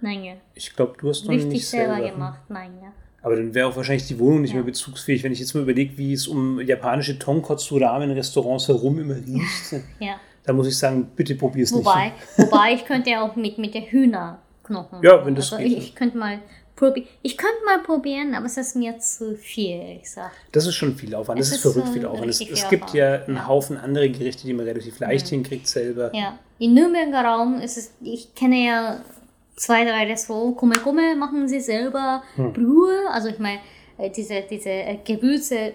Nein, ja. Ich glaube, du hast noch Richtig nicht selber, selber. gemacht, nein, ja. Aber dann wäre auch wahrscheinlich die Wohnung nicht Ja. mehr bezugsfähig, wenn ich jetzt mal überlege, wie es um japanische Tonkotsu-Ramen-Restaurants herum immer riecht. ja. Da muss ich sagen, bitte probier es nicht. Wobei, wobei ich könnte ja auch mit, mit der Hühnerknochen. Ja, wenn das also geht, ich, ich könnte mal probieren. Ich könnte mal probieren, aber es ist mir zu viel, ehrlich gesagt. Das ist schon viel Aufwand. Das ist ist verrückt viel Aufwand. Es, es gibt ja einen. Haufen andere Gerichte, die man relativ leicht hinkriegt selber. Ja. In Nürnberger Raum ist es, ich kenne ja zwei, drei Restaurants, Kumme Kumme machen sie selber, Hm. Brühe, also ich meine, äh, diese, diese äh, Gewürze,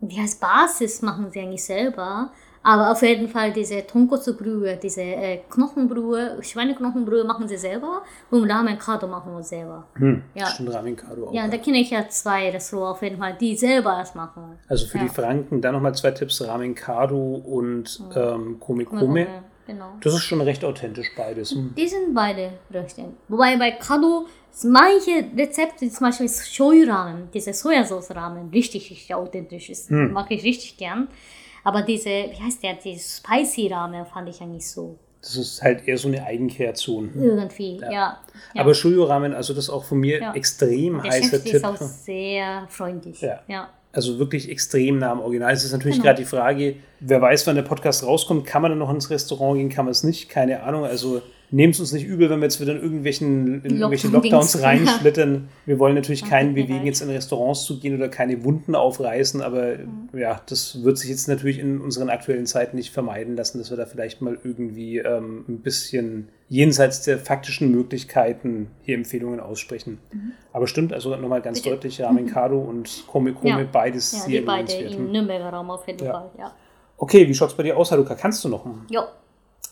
die heißt Basis, machen sie eigentlich selber. Aber auf jeden Fall diese Tonkotsu-Brühe, diese äh, Knochenbrühe, Schweineknochenbrühe machen sie selber und Ramen Kado machen wir selber. Hm. Ja. Stimmt, Ramen Kado auch. Ja, da kenne ich ja zwei Restaurants auf jeden Fall, die selber das machen. Also für Ja. die Franken dann nochmal zwei Tipps: Ramen Kado und ähm, Kome Kumme Kome. Kumme, Genau. Das ist schon recht authentisch beides. Die sind beide recht. Wobei bei Kado manche Rezepte, zum Beispiel Shoyu-Ramen, diese Sojasauce-Ramen, richtig, richtig authentisch ist. Mag ich richtig gern. Aber diese, wie heißt der, die Spicy-Ramen fand ich ja nicht so. Das ist halt eher so eine Eigenkreation. Irgendwie, ja. ja. Aber Shoyu Ramen, also das ist auch von mir Ja. extrem der heißer Chef Tipp. ist auch sehr freundlich. Ja. ja. Also wirklich extrem nah am Original. Es ist natürlich Genau. gerade die Frage, wer weiß, wann der Podcast rauskommt, kann man dann noch ins Restaurant gehen, kann man es nicht, keine Ahnung. Also nehmt es uns nicht übel, wenn wir jetzt wieder in irgendwelchen in irgendwelche. Lockdowns reinschlittern. Wir wollen natürlich keinen bewegen, jetzt in Restaurants zu gehen oder keine Wunden aufreißen, aber Mhm. ja, das wird sich jetzt natürlich in unseren aktuellen Zeiten nicht vermeiden lassen, dass wir da vielleicht mal irgendwie ähm, ein bisschen jenseits der faktischen Möglichkeiten hier Empfehlungen aussprechen. Aber stimmt, also nochmal ganz Mhm. Bitte. deutlich, Ramen Kado und Kome Kome, Ja. beides Ja, sehr die beide im Nürnberger Raum auf jeden Ja. Fall, ja. Okay, wie schaut es bei dir aus, Haruka? Kannst du noch? Jo.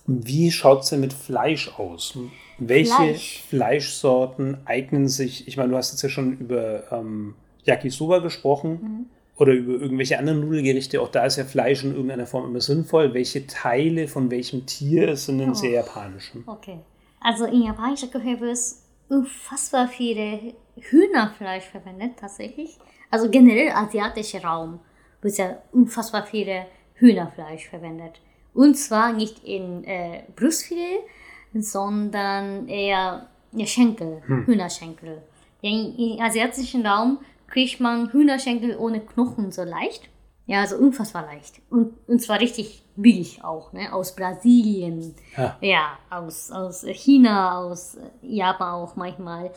Wie schaut es denn mit Fleisch aus? Welche Fleisch. Fleischsorten eignen sich? Ich meine, du hast jetzt ja schon über ähm, Yakisoba gesprochen Mhm. oder über irgendwelche anderen Nudelgerichte. Auch da ist ja Fleisch in irgendeiner Form immer sinnvoll. Welche Teile von welchem Tier sind denn Oh. sehr japanisch? Okay. Also in japanischer Küche wird unfassbar viele Hühnerfleisch verwendet, tatsächlich. Also generell asiatischer Raum wird ja unfassbar viele Hühnerfleisch verwendet. Und zwar nicht in äh, Brustfilet, sondern eher Schenkel, Hühnerschenkel. Ja, in, Im asiatischen Raum kriegt man Hühnerschenkel ohne Knochen so leicht. Ja, also unfassbar leicht. Und, und zwar richtig billig auch, ne? Aus Brasilien. Ja. Ja, aus, aus China, aus Japan auch manchmal.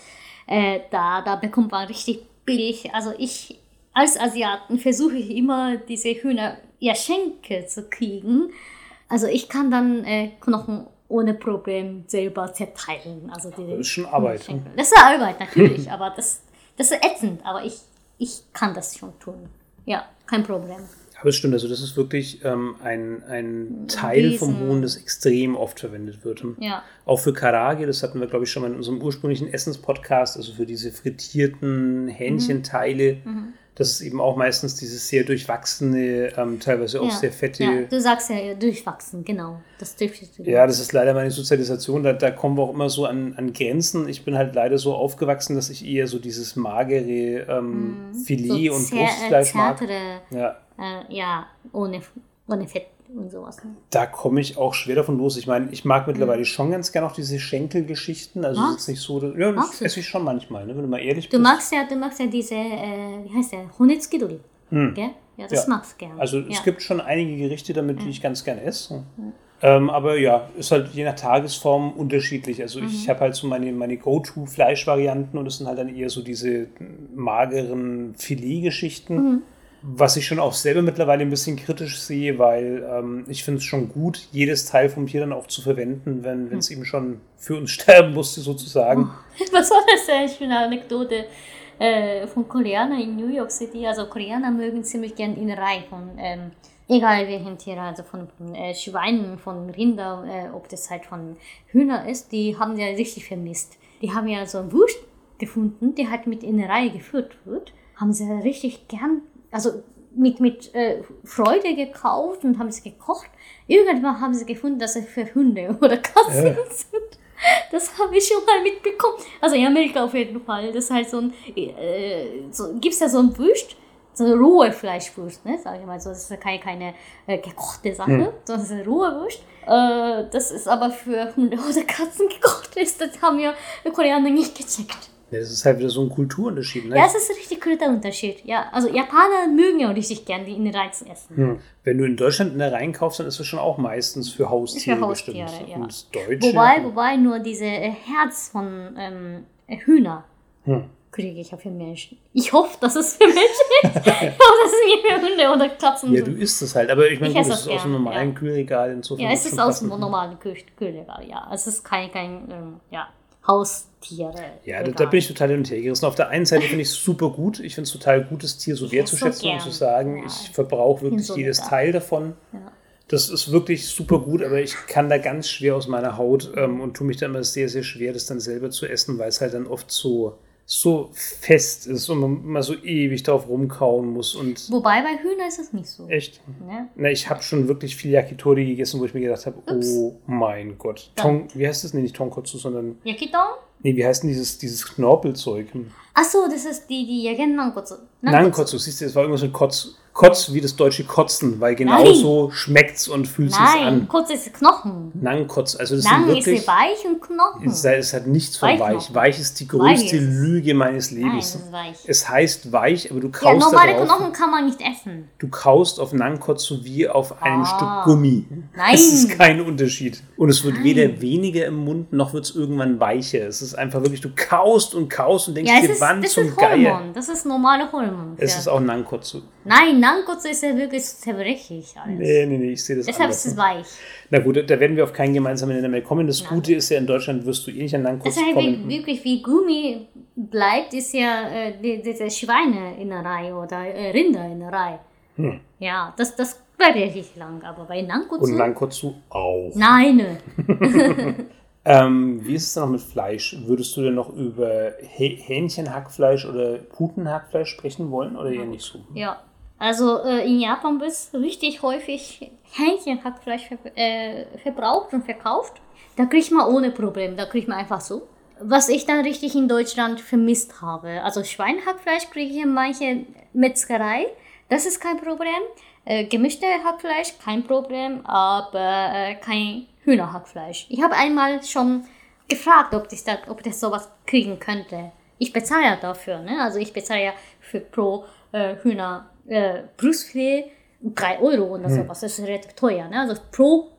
Äh, da, da bekommt man richtig billig. Also ich als Asiaten versuche ich immer diese Hühner ja, Schenkel zu kriegen. Also ich kann dann äh, Knochen ohne Problem selber zerteilen. Also diese Das ist schon Arbeit. Schenkel. Das ist Arbeit, natürlich, aber das, das ist ätzend. Aber ich, ich kann das schon tun. Ja, kein Problem. Aber es stimmt, also das ist wirklich ähm, ein, ein Teil vom Riesen- Huhn, das extrem oft verwendet wird. Ja. Auch für Karage, das hatten wir, glaube ich, schon mal in unserem ursprünglichen Essenspodcast, also für diese frittierten Hähnchenteile. Mhm. Das ist eben auch meistens dieses sehr durchwachsene, ähm, teilweise auch ja. sehr fette. Ja, du sagst ja durchwachsen, genau. Das dürftest du. Ja, das ist leider meine Sozialisation. Da, da kommen wir auch immer so an, an Grenzen. Ich bin halt leider so aufgewachsen, dass ich eher so dieses magere ähm, Filet Mhm. so und Brustfleisch mag. Ja, äh, ja, ohne, ohne Fett und sowas. Ne? da komme ich auch schwer davon los. Ich meine, ich mag Mhm. mittlerweile schon ganz gerne auch diese Schenkelgeschichten. Also es ist nicht so, dass- ja, das esse ich schon manchmal, ne, wenn du mal ehrlich Du bist. magst ja, du magst ja diese, äh, wie heißt der, Honetskidori, gell? Ja, das Ja. magst du gerne. Also ja. es gibt schon einige Gerichte damit, die ich ganz gerne esse. Ähm, aber ja, ist halt je nach Tagesform unterschiedlich. Also ich Mhm. habe halt so meine, meine Go-To-Fleischvarianten und das sind halt dann eher so diese mageren Filetgeschichten. Mhm. Was ich schon auch selber mittlerweile ein bisschen kritisch sehe, weil ähm, ich finde es schon gut, jedes Teil vom Tier dann auch zu verwenden, wenn es eben schon für uns sterben musste, sozusagen. Was war das eigentlich für eine Anekdote äh, von Koreanern in New York City? Also Koreaner mögen ziemlich gern Innerei von, ähm, egal welchen Tier, also von, äh, Schweinen, von Rinder, äh, ob das halt von Hühner ist, die haben ja richtig vermisst. Die haben ja so einen Wurst gefunden, die halt mit Innerei geführt wird. Haben sie richtig gern, also mit, mit äh, Freude gekauft und haben sie gekocht. Irgendwann haben sie gefunden, dass es für Hunde oder Katzen Ja. sind. Das habe ich schon mal mitbekommen. Also in Amerika auf jeden Fall. Das ist halt so ein, äh, so, gibt es ja so ein Wurst, so eine rohe Fleischwurst, ne, sag ich mal so. Das ist ja keine, keine äh, gekochte Sache, Hm. sondern es ist eine rohe Wurst. Äh, das ist aber für Hunde oder Katzen gekocht ist. Das haben ja die Koreaner nicht gecheckt. Das ist halt wieder so ein Kulturunterschied. Ne? Ja, es ist ein richtig guter Unterschied. Ja, also Japaner mögen ja auch richtig gern die Innereien zu essen. Hm. Wenn du in Deutschland eine reinkaufst, dann ist das schon auch meistens für Haustiere, Für Haustiere, bestimmt. ja. Und Deutsche. Wobei, wobei nur diese äh, Herz von ähm, äh, Hühner Hm. kriege ich ja für Menschen. Ich hoffe, dass es für Menschen ist. Aber das ist nicht für Hunde oder Katzen. Ja, du isst es halt. Aber ich meine, Ich gut, das ist aus dem gern, normalen ja. Kühlregal. Insofern ja, es ist aus dem passen. normalen Kühl Kühlregal, ja. Es ist kein, kein ähm, ja, Haustiere. Ja, da, da bin ich total hin und her gerissen. Auf der einen Seite finde ich es super gut. Ich finde es total gut, das Tier so wertzuschätzen so und zu sagen, Ja. ich verbrauche wirklich so jedes lecker. Teil davon. Ja. Das ist wirklich super gut, aber ich kann da ganz schwer aus meiner Haut ähm, und tue mich da immer sehr, sehr schwer, das dann selber zu essen, weil es halt dann oft so, so fest ist und man mal so ewig drauf rumkauen muss und Wobei bei Hühnern ist es nicht so. echt. Ne? Na, ich habe schon wirklich viel Yakitori gegessen, wo ich mir gedacht habe, oh mein Gott. Ton, wie heißt das? Nee, nicht Tonkotsu, sondern, Yakiton? nee, wie heißt denn dieses, dieses Knorpelzeug? Hm. Achso, das ist die, die Yagen Nankotsu. Nankotsu, siehst du, das war irgendwas mit Kotz, Kotz wie das deutsche Kotzen, weil genau Nein. so schmeckt's und fühlt Nein, an. kurz ist Knochen. Nankotz, also das sind Lang ist wirklich... sie weich und Knochen. Es, es hat nichts von Weich weich. Weich ist die größte ist es. Lüge meines Nein, Lebens. ist weich. Es heißt weich, aber du Ja, kaust normale darauf, Knochen kann man nicht essen. du kaust auf Nankotsu wie auf einem Ah. Stück Gummi. Nein. Es ist kein Unterschied. Und es wird weder weniger im Mund, noch wird es irgendwann weicher. Es ist einfach wirklich, du kaust und kaust und denkst Ja, es dir, ist, wann zum ist Geier. Das ist normale Hormon. Es ja. ist auch Nankotsu. Nein, Nankotsu ist ja wirklich zerbrechlich. Alles. Nee, nee, nee, ich sehe das Deshalb anders. ist es weich. Na gut, da werden wir auf keinen gemeinsamen Nenner mehr kommen. Das Gute ist ja, in Deutschland wirst du eh nicht an halt kommen. wie- wirklich wie Gummi bleibt, ist ja äh, die, diese Schweineinnerei oder äh, Rinderinnerei. Ja, das, das bleibt ja richtig lang. Aber bei Nankotsu. Hm. Und Nankotsu auch. Nein. Ähm, wie ist es denn noch mit Fleisch? Würdest du denn noch über Hä- Hähnchenhackfleisch oder Putenhackfleisch sprechen wollen oder eher nicht so? Ja, also äh, in Japan wird richtig häufig Hähnchenhackfleisch ver äh, verbraucht und verkauft. Da kriegt man ohne Problem, da kriegt man einfach so. Was ich dann richtig in Deutschland vermisst habe, also Schweinehackfleisch kriege ich in manche Metzgerei, das ist kein Problem. Äh, gemischte Hackfleisch, kein Problem, aber äh, kein Hühnerhackfleisch. Ich habe einmal schon gefragt, ob ich, da, ob ich sowas kriegen könnte. Ich bezahle ja dafür, ne? Also ich bezahle ja für pro äh, Hühner äh, Brustfilet 3 Euro oder sowas. Das ist relativ teuer, ne? Also pro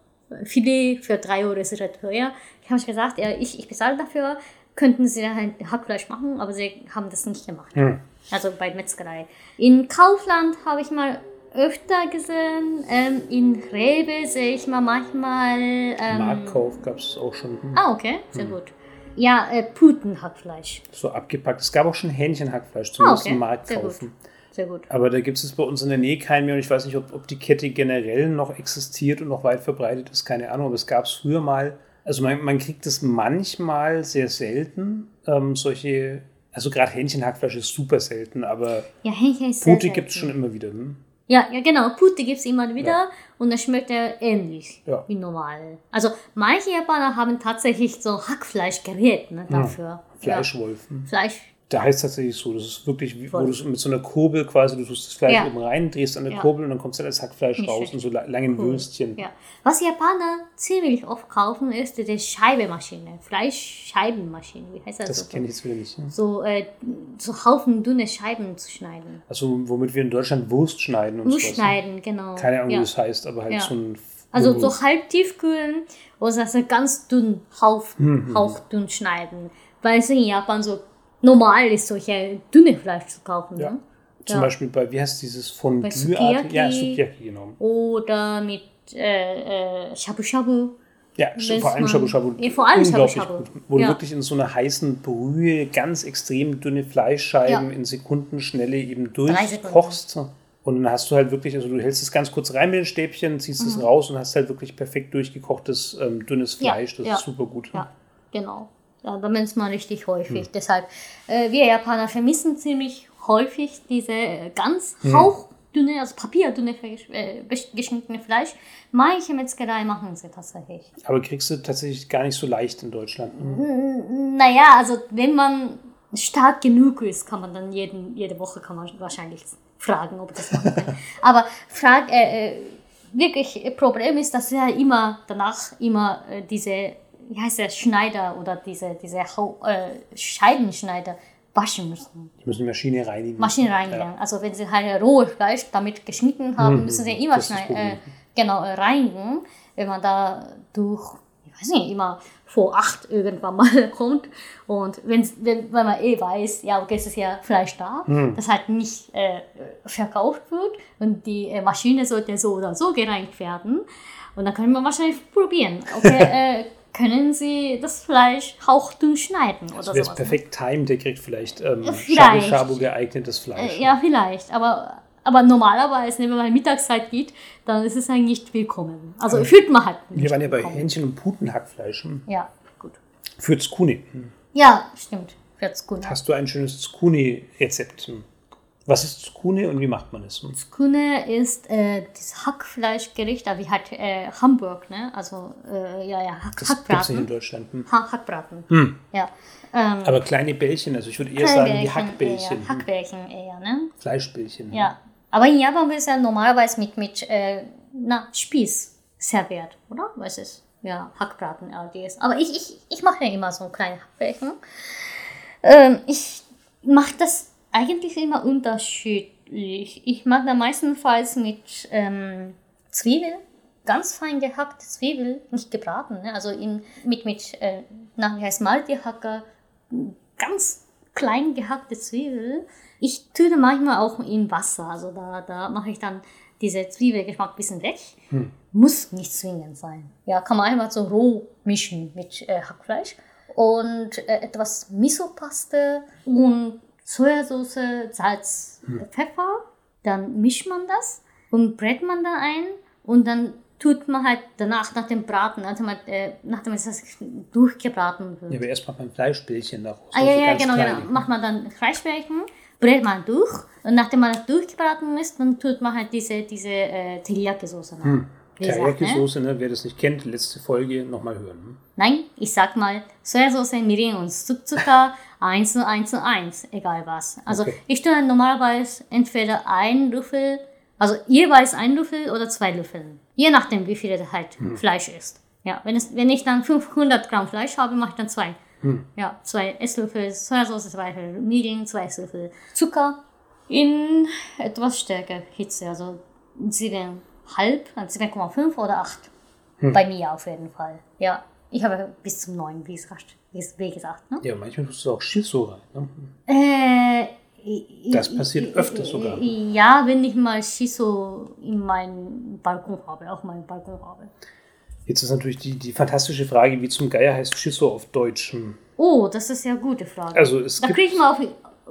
Filet für 3 Euro ist relativ teuer. Ich habe gesagt, ja, ich, ich bezahle dafür, könnten sie dann halt Hackfleisch machen, aber sie haben das nicht gemacht. Also bei Metzgerei. In Kaufland habe ich mal öfter gesehen. Ähm, in Rewe sehe ich mal manchmal. Ähm, Marktkauf gab es auch schon hm, ah, okay, sehr gut. Ja, äh, Putenhackfleisch. so abgepackt. Es gab auch schon Hähnchenhackfleisch, zumindest Ah, okay. Markt Sehr gut. Sehr gut. Aber da gibt es bei uns in der Nähe keinen mehr und ich weiß nicht, ob, ob die Kette generell noch existiert und noch weit verbreitet ist, keine Ahnung, aber es gab es früher mal. Also man, man kriegt es manchmal sehr selten, ähm, solche, also gerade Hähnchenhackfleisch ist super selten, aber Ja, Hähnchen ist sehr Pute gibt es schon immer wieder. Hm? Ja, ja, genau. Pute gibt es immer wieder Ja. und das schmeckt ja ähnlich Ja. wie normal. Also manche Japaner haben tatsächlich so Hackfleischgerät ne, dafür. Fleischwolf. Hm. Ja. Fleisch. Da heißt es tatsächlich so, das ist wirklich, wie, wo du so mit so einer Kurbel quasi, du tust das Fleisch Ja. oben rein, drehst an der Ja. Kurbel und dann kommt dann das Hackfleisch Nicht raus schlecht. in so la- langen Würstchen. Ja. Was Japaner ziemlich oft kaufen, ist die Scheibemaschine. Fleischscheibenmaschine. Wie heißt das? Das so? kenne ich jetzt wieder nicht. Hm? so, äh, so Haufen dünne Scheiben zu schneiden. Also womit wir in Deutschland Wurst schneiden und Nur sowas. schneiden, genau. Keine Ahnung, ja. wie das heißt, aber halt so ein Also Wurst. so halb tiefkühlen oder heißt ganz dünn, hauch, Mhm. hauchdünn schneiden. Weil es in Japan so normal ist, solche dünne Fleisch zu kaufen. Ja. Ne? Zum Ja. Beispiel bei, wie heißt dieses von Bei? Ja, Sukiyaki. Genau. Oder mit äh, äh, Shabu Shabu. Ja, vor allem Shabu Shabu. Ja, vor allem Shabu Shabu. gut. Wo du Ja. wirklich in so einer heißen Brühe ganz extrem dünne Fleischscheiben Ja. in Sekundenschnelle eben durchkochst. Und dann hast du halt wirklich, also du hältst es ganz kurz rein mit den Stäbchen, ziehst es raus und hast halt wirklich perfekt durchgekochtes, ähm, dünnes Mhm. Fleisch. Das ist super gut. Ja, genau. Ja, da ist man richtig häufig. Hm. Deshalb, äh, wir Japaner vermissen ziemlich häufig diese äh, ganz Hm. hauchdünne, also papierdünne äh, geschnittene Fleisch. Manche Metzgerei machen sie tatsächlich. Aber kriegst du tatsächlich gar nicht so leicht in Deutschland. Hm. Naja, also wenn man stark genug ist, kann man dann jeden, jede Woche kann man wahrscheinlich fragen, ob das machen kann. Aber frag, äh, äh, wirklich äh, Problem ist, dass wir immer danach immer diese, wie heißt der, Schneider oder diese, diese äh, Scheibenschneider waschen müssen. Die müssen die Maschine reinigen. Maschine reinigen. Also wenn sie halt rohes Fleisch damit geschnitten haben, müssen sie immer äh, genau, äh, reinigen. Wenn man da durch, ich weiß nicht, immer vor acht irgendwann mal kommt. Und wenn, wenn, wenn man eh weiß, ja, okay, es ist ja Fleisch da, Hm. das halt nicht äh, verkauft wird und die äh, Maschine sollte so oder so gereinigt werden. Und dann können wir wahrscheinlich probieren. Okay, äh, können Sie das Fleisch hauchdünn schneiden oder Also wer es sowas? ne? perfekt timed, der kriegt vielleicht ähm, Shabu vielleicht. Shabu geeignetes Fleisch. Äh, ja, vielleicht, aber, aber normalerweise, wenn man Mittagszeit geht, dann ist es eigentlich nicht willkommen. Also fühlt man halt nicht Wir waren ja bei willkommen. Hähnchen- und Putenhackfleisch. Hm. Ja, gut. Für Tsukuni. Hm. Ja, stimmt. Wird's gut. Hast du ein schönes Tsukuni-Rezept? Hm. Was ist Tsukuni und wie macht man es? Hm? Kune ist äh, das Hackfleischgericht, aber wie halt äh, Hamburg, ne? Also, äh, ja, ja, Hack, Das gibt es nicht in Hackbraten. Deutschland. Hm. Ha Hackbraten. Ja. Ähm, Aber kleine Bällchen, also ich würde eher sagen wie Hackbällchen Hackbällchen. Eher, Hackbällchen eher, ne? Fleischbällchen. Ja. Aber in Japan wird es ja normalerweise mit, mit äh, na, Spieß serviert, oder? Was ist? Ja, Hackbraten, LDS. Aber ich, ich, ich mache ja immer so kleine Hackbällchen. Ähm, ich mache das eigentlich immer unterschiedlich. Ich mache da meistenfalls mit ähm, Zwiebel, ganz fein gehackte Zwiebel, nicht gebraten, ne? also in, mit, mit äh, na, wie heißt Malti-Hacker, ganz klein gehackte Zwiebel. Ich tue manchmal auch in Wasser, also da, da mache ich dann diese Zwiebelgeschmack ein bisschen weg. Muss nicht zwingend sein. Ja, kann man einfach so roh mischen mit äh, Hackfleisch. Und äh, etwas Miso-Paste und Sojasauce, Salz, Pfeffer. Dann mischt man das und brät man da ein und dann tut man halt danach, nach dem Braten, also man, äh, nachdem es das durchgebraten wird. Ja, aber erst macht man Fleischbällchen daraus. Ah, ja, also ja, ganz genau, kleine. genau. Macht man dann Fleischbällchen, brät man durch und nachdem man das durchgebraten ist, dann tut man halt diese, diese äh, Teriyaki-Soße nach. Wie gesagt, ne? Teriyaki-Soße, ne? wer das nicht kennt, letzte Folge nochmal hören. Hm? Nein, ich sag mal Sojasauce, Mirin und Zucker 1 zu 1 zu 1, egal was. Also Okay. ich tue normalerweise entweder ein Löffel, also jeweils ein Löffel oder zwei Löffel. Je nachdem, wie viel halt Hm. Fleisch ist. Ja, wenn, es, wenn ich dann 500 Gramm Fleisch habe, mache ich dann zwei. Hm. Ja, zwei Esslöffel Sojasauce, zwei Esslöffel Mirin, zwei Esslöffel Zucker in etwas stärker Hitze, also 7,5, also 7,5 oder 8. Hm. Bei mir auf jeden Fall. Ja, ich habe bis zum 9, wie gesagt. Wie wie gesagt ne? Ja, manchmal tust du auch Shiso rein. Ne? Äh, Das passiert i- sogar. Ja, wenn ich mal Shiso in meinem Balkon habe, auf meinem Balkon habe. Jetzt ist natürlich die, die fantastische Frage, wie zum Geier heißt Shiso auf Deutsch. Hm. Oh, das ist ja eine gute Frage. Also es da kriege ich mal auf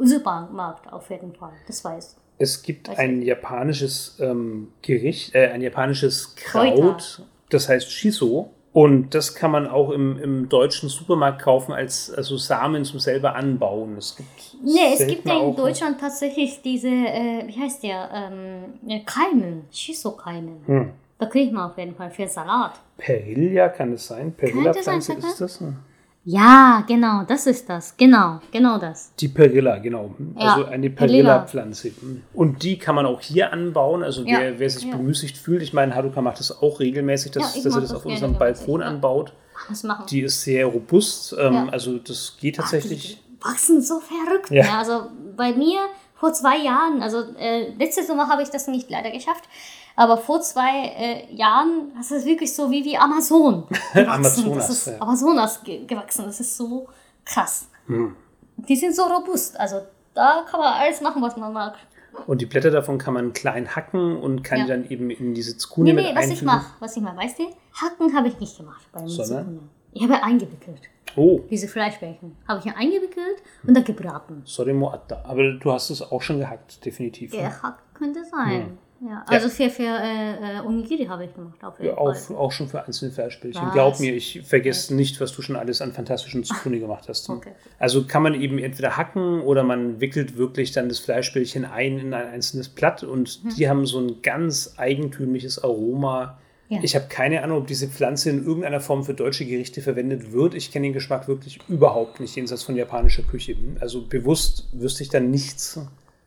Supermarkt auf jeden Fall, das weiß Es gibt Weiß ein japanisches ähm, Gericht, äh, ein japanisches Kräuter. Kraut, das heißt Shiso. Und das kann man auch im, im deutschen Supermarkt kaufen als also Samen zum selber anbauen. Es gibt Nee, es gibt ja in Deutschland tatsächlich diese, äh, wie heißt der, ähm, äh, Keimen, Shiso-Keimen. Hm. Da kriegt man auf jeden Fall für Salat. Perilla kann es sein? Perilla-Pflanze ist das? Hm. Ja, genau, das ist das. Genau, genau das. Die Perilla, genau. Ja, Also eine Perilla. Perilla-Pflanze. Und die kann man auch hier anbauen. Also Ja, wer, wer sich ja. bemüßigt fühlt, ich meine, Haruka macht das auch regelmäßig, dass, dass er das das auf unserem Balkon anbaut. Das machen Die ist sehr robust. Ähm. Also das geht tatsächlich. Die wachsen so verrückt. Also bei mir vor zwei Jahren, also äh, letzte Sommer habe ich das nicht leider geschafft, aber vor zwei äh, Jahren, das ist wirklich so wie wie Amazon. Amazonas, das ist ja. Amazonas ge gewachsen. Das ist so krass. Hm. Die sind so robust. Also da kann man alles machen, was man mag. Und die Blätter davon kann man klein hacken und kann Ja. die dann eben in diese Zukune Nee, mit nee, was ich einfügen. mache, was ich mache, weißt du? Hacken habe ich nicht gemacht beim? Zukunde. Ich habe eingewickelt. Oh, Diese Fleischbällchen habe ich ja eingewickelt und dann gebraten. Soremo Atta. Aber du hast es auch schon gehackt, definitiv. ne? Ja, Hack könnte sein. Ja, also für, für äh, äh, Onigiri habe ich gemacht, auf jeden Ja, auch, Fall. auch schon für einzelne Fleischbällchen. Glaub mir, ich vergesse nicht, was du schon alles an fantastischen Zukune gemacht hast. Okay. Also kann man eben entweder hacken oder man wickelt wirklich dann das Fleischbällchen ein in ein einzelnes Blatt und Hm. die haben so ein ganz eigentümliches Aroma. Ja. Ich habe keine Ahnung, ob diese Pflanze in irgendeiner Form für deutsche Gerichte verwendet wird. Ich kenne den Geschmack wirklich überhaupt nicht, jenseits von japanischer Küche. Also bewusst wüsste ich dann nichts,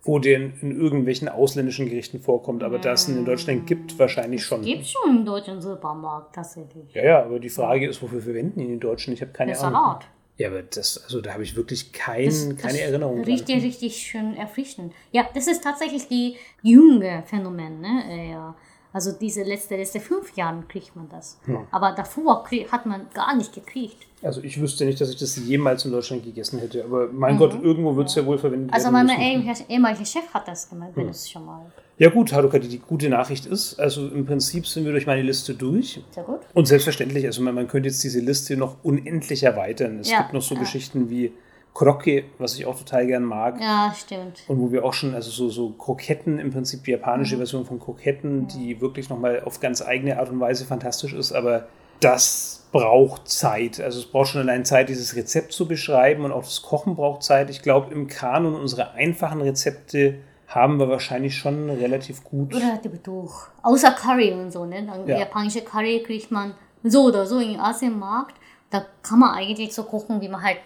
wo der in, irgendwelchen ausländischen Gerichten vorkommt. Aber da es ihn in Deutschland gibt, wahrscheinlich schon. Gibt schon im deutschen Supermarkt tatsächlich. Ja, ja, aber die Frage ist, wofür verwenden die in den Deutschen? Ich habe keine Der Ahnung. Salat. Ja, aber das, also da habe ich wirklich kein, Das, keine das Erinnerung. dran. Richtig, richtig schön erfrischend. Ja, das ist tatsächlich die junge Phänomen. Ne? Ja. Also diese letzte, letzte fünf Jahren kriegt man das. Aber davor hat man gar nicht gekriegt. Also ich wüsste nicht, dass ich das jemals in Deutschland gegessen hätte. Aber mein Gott, irgendwo wird es ja wohl verwendet Mhm. Also werden mein ehemaliger Chef hat das gemacht, benutzt schon mal. Ja gut, Haruka, die, die gute Nachricht ist, also im Prinzip sind wir durch meine Liste durch. Sehr gut. Und selbstverständlich, also man, man könnte jetzt diese Liste noch unendlich erweitern. Es Ja, gibt noch so ja. Geschichten wie Krokke, was ich auch total gern mag. Ja, stimmt. Und wo wir auch schon, also so, so Kroketten, im Prinzip die japanische Version von Kroketten, die wirklich nochmal auf ganz eigene Art und Weise fantastisch ist, aber das braucht Zeit. Also es braucht schon allein Zeit, dieses Rezept zu beschreiben und auch das Kochen braucht Zeit. Ich glaube, im Kanon unserer einfachen Rezepte haben wir wahrscheinlich schon relativ gut. Relativ durch. Außer Curry und so, ne? Dann Ja. japanische Curry kriegt man so oder so im Asienmarkt. Da kann man eigentlich so kochen, wie man halt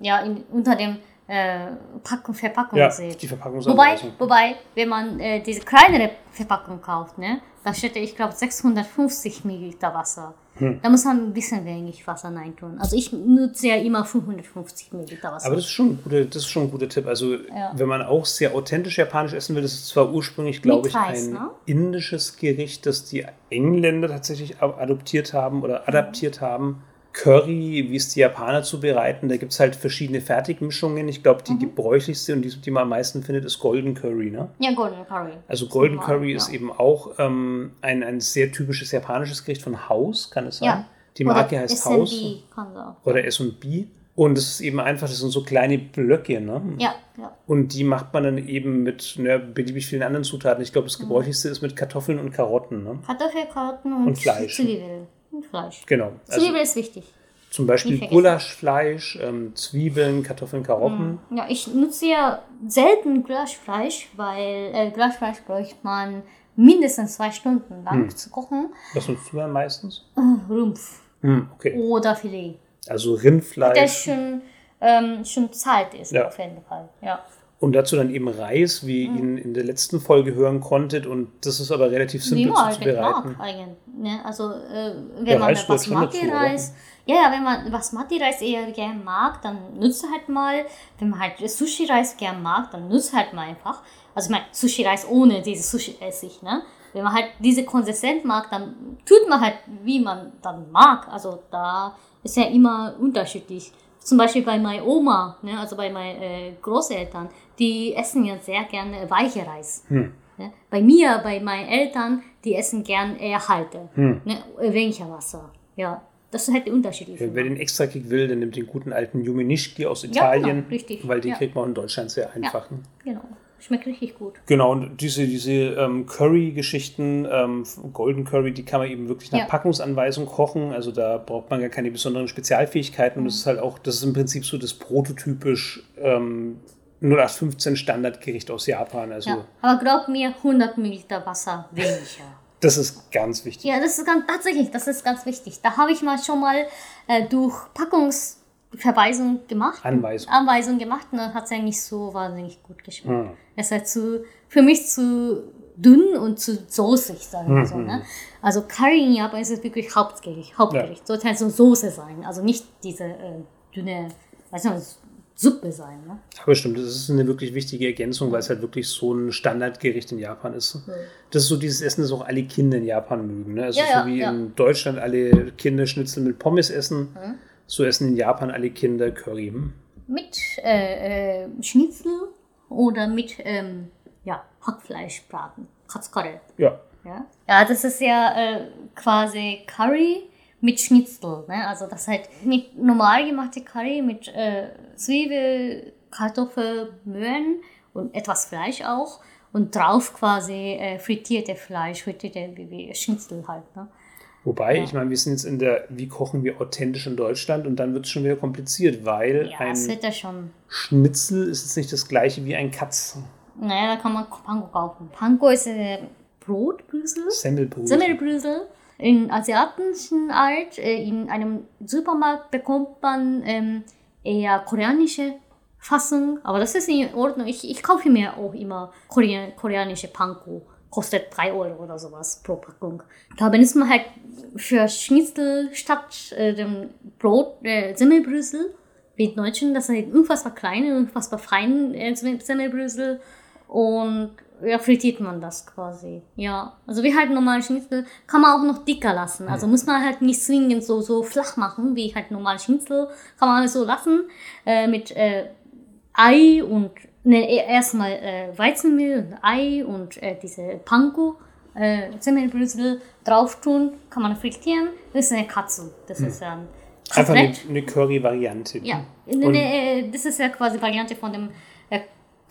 ja in, unter dem äh, Packung, Verpackung Ja, sieht. die Wobei, Verpackungsanweisung. wobei, wenn man äh, diese kleinere Verpackung kauft, ne, da steht, ich glaube, 650 Milliliter Wasser. Hm. Da muss man ein bisschen wenig Wasser reintun. Also ich nutze ja immer 550 Milliliter Wasser. Aber das ist schon ein guter, das ist schon ein guter Tipp. Also, Ja. wenn man auch sehr authentisch japanisch essen will, das ist zwar ursprünglich, glaube ich, Reis, ein ne? indisches Gericht, das die Engländer tatsächlich adoptiert haben oder adaptiert haben. Curry, wie es die Japaner zubereiten, da gibt es halt verschiedene Fertigmischungen. Ich glaube, die Mhm. gebräuchlichste und die, die man am meisten findet, ist Golden Curry. Ne? ja, Golden Curry. Also Golden Curry ja. ist eben auch ähm, ein, ein sehr typisches japanisches Gericht von Haus, kann es sein? Ja. Die Marke Oder heißt Haus oder S&B. Und es ist eben einfach, das sind so kleine Blöcke, ne? Ja, ja. Und die macht man dann eben mit ne, beliebig vielen anderen Zutaten. Ich glaube, das gebräuchlichste ist mit Kartoffeln und Karotten. Ne? Kartoffelkarten und, Und Fleisch. Zwiebeln. Und Fleisch. Genau. Also Zwiebel ist wichtig. zum Beispiel. Gulaschfleisch, ähm, Zwiebeln, Kartoffeln, Karotten. Ja, ich nutze ja selten Gulaschfleisch, weil äh, Gulaschfleisch bräuchte man mindestens zwei Stunden lang Hm. zu kochen. Was nutzt du dann meistens? Äh, Rumpf Hm, okay. oder Filet. Also Der Rindfleisch. schon, ähm, schon zart ist, Ja. auf jeden Fall. Ja. Und dazu dann eben Reis, wie ihr ihn in der letzten Folge hören konntet. Und das ist aber relativ simpel zu halt mag zubereiten. eigentlich. Ne? Also äh, wenn Ja, man Reis Basmati-Reis, ja, ja, wenn man Basmati-Reis eher gern mag, dann nutzt halt mal. Wenn man halt Sushi-Reis gern mag, dann nutzt halt mal einfach. Also ich meine, Sushi-Reis ohne diese Sushi-Essig, ne? Wenn man halt diese Konsistenz mag, dann tut man halt, wie man dann mag. Also da ist ja immer unterschiedlich. Zum Beispiel bei meiner Oma, ne, also bei meinen äh, Großeltern, die essen ja sehr gerne weiche Reis. Hm. Ne? Bei mir, bei meinen Eltern, die essen gern eher halte. Hm. Ne? Weniger Wasser. Ja, das ist halt unterschiedlich. Ja, wer den Extra-Kick will, der nimmt den guten alten Yuminishki aus Ja, Italien. genau, richtig. Weil den Ja. kriegt man auch in Deutschland sehr einfach. ne? Genau. schmeckt richtig gut. Genau, und diese, diese ähm, Curry-Geschichten, ähm, Golden Curry, die kann man eben wirklich nach Ja. Packungsanweisung kochen. Also da braucht man gar keine besonderen Spezialfähigkeiten. Und Mhm. das ist halt auch, das ist im Prinzip so das prototypisch ähm, 0815 Standardgericht aus Japan. Also Ja. Aber glaub mir, 100 Milliliter Wasser weniger. das ist ganz wichtig. Ja, das ist ganz, tatsächlich, das ist ganz wichtig. Da habe ich mal schon mal äh, durch Packungsverweisung gemacht. Anweisung. Anweisung gemacht und dann hat es ja nicht so wahnsinnig gut geschmeckt. Hm. Es ist halt zu, für mich zu dünn und zu soßig, sagen wir so. Ne? Also Curry in Japan ist es wirklich Hauptgericht. Hauptgericht. Sollte halt so Soße sein. Also nicht diese äh, dünne, weiß nicht, Suppe sein. Ne? Aber stimmt, das ist eine wirklich wichtige Ergänzung, weil es halt wirklich so ein Standardgericht in Japan ist. Das ist so dieses Essen, das auch alle Kinder in Japan mögen. Ne? Also Ja, ja, so wie ja. in Deutschland alle Kinder Schnitzel mit Pommes essen, Mhm. so essen in Japan alle Kinder Curry. Hm? Mit äh, äh, Schnitzel oder mit ähm, ja, Hackfleischbraten. Katzkarre. Ja, Ja? ja, das ist ja äh, quasi Curry mit Schnitzel. Ne? Also das halt mit normal gemachte Curry mit äh, Zwiebel, Kartoffel, Möhren und etwas Fleisch auch. Und drauf quasi äh, frittierte Fleisch, frittierte wie, Schnitzel halt. Ne? wobei, ich meine, wir sind jetzt in der, wie kochen wir authentisch in Deutschland und dann wird es schon wieder kompliziert, weil Ja, ein ja. Schnitzel ist jetzt nicht das gleiche wie ein Katz. Naja, da kann man Panko kaufen. Panko ist äh, Brotbrüssel. Semmelbrot. Semmelbrösel. In asiatischen Art, äh, in einem Supermarkt bekommt man ähm, eher koreanische Fassung, aber das ist in Ordnung. Ich, ich kaufe mir auch immer Korean, koreanische Panko. Kostet 3 Euro oder sowas pro Packung. Da benutzt man halt für Schnitzel statt äh, dem Brot äh, Semmelbrösel. Wie Deutschen, das sind unfassbar kleine, unfassbar feine äh, Semmelbrösel. Und ja, frittiert man das quasi. Ja, also wie halt normale Schnitzel kann man auch noch dicker lassen. Also muss man halt nicht zwingend so, so flach machen, wie halt normale Schnitzel. Kann man alles so lassen. Äh, mit äh, Ei und ne, erstmal äh, Weizenmehl und Ei und äh, diese Panko. Äh, Semmelbrösel drauf tun, kann man frittieren. Das ist eine Katsu. Das ist ja ein Einfach eine, eine Curry-Variante. Ja, Und- ne, ne, das ist ja quasi Variante von dem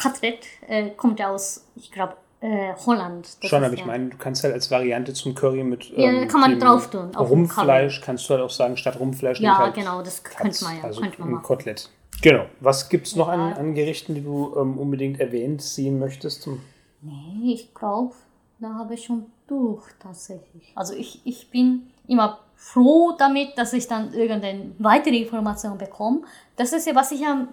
Kotelett, äh, kommt ja aus, ich glaube, äh, Holland. Schon, aber ich ja- meine, du kannst halt als Variante zum Curry mit Ja, kann man drauf tun, Rumpfleisch, kannst du halt auch sagen, statt Rumpfleisch Ja, halt genau, das Katz, könnte man ja, also könnte man machen. Kotelett. Genau. Was gibt es noch an, Ja. an Gerichten, die du ähm, unbedingt erwähnt sehen möchtest? Nee, ich glaube, da habe ich schon durch tatsächlich. Also ich, ich bin immer froh damit, dass ich dann irgendeine weitere Information bekomme. Das ist ja, was ich ja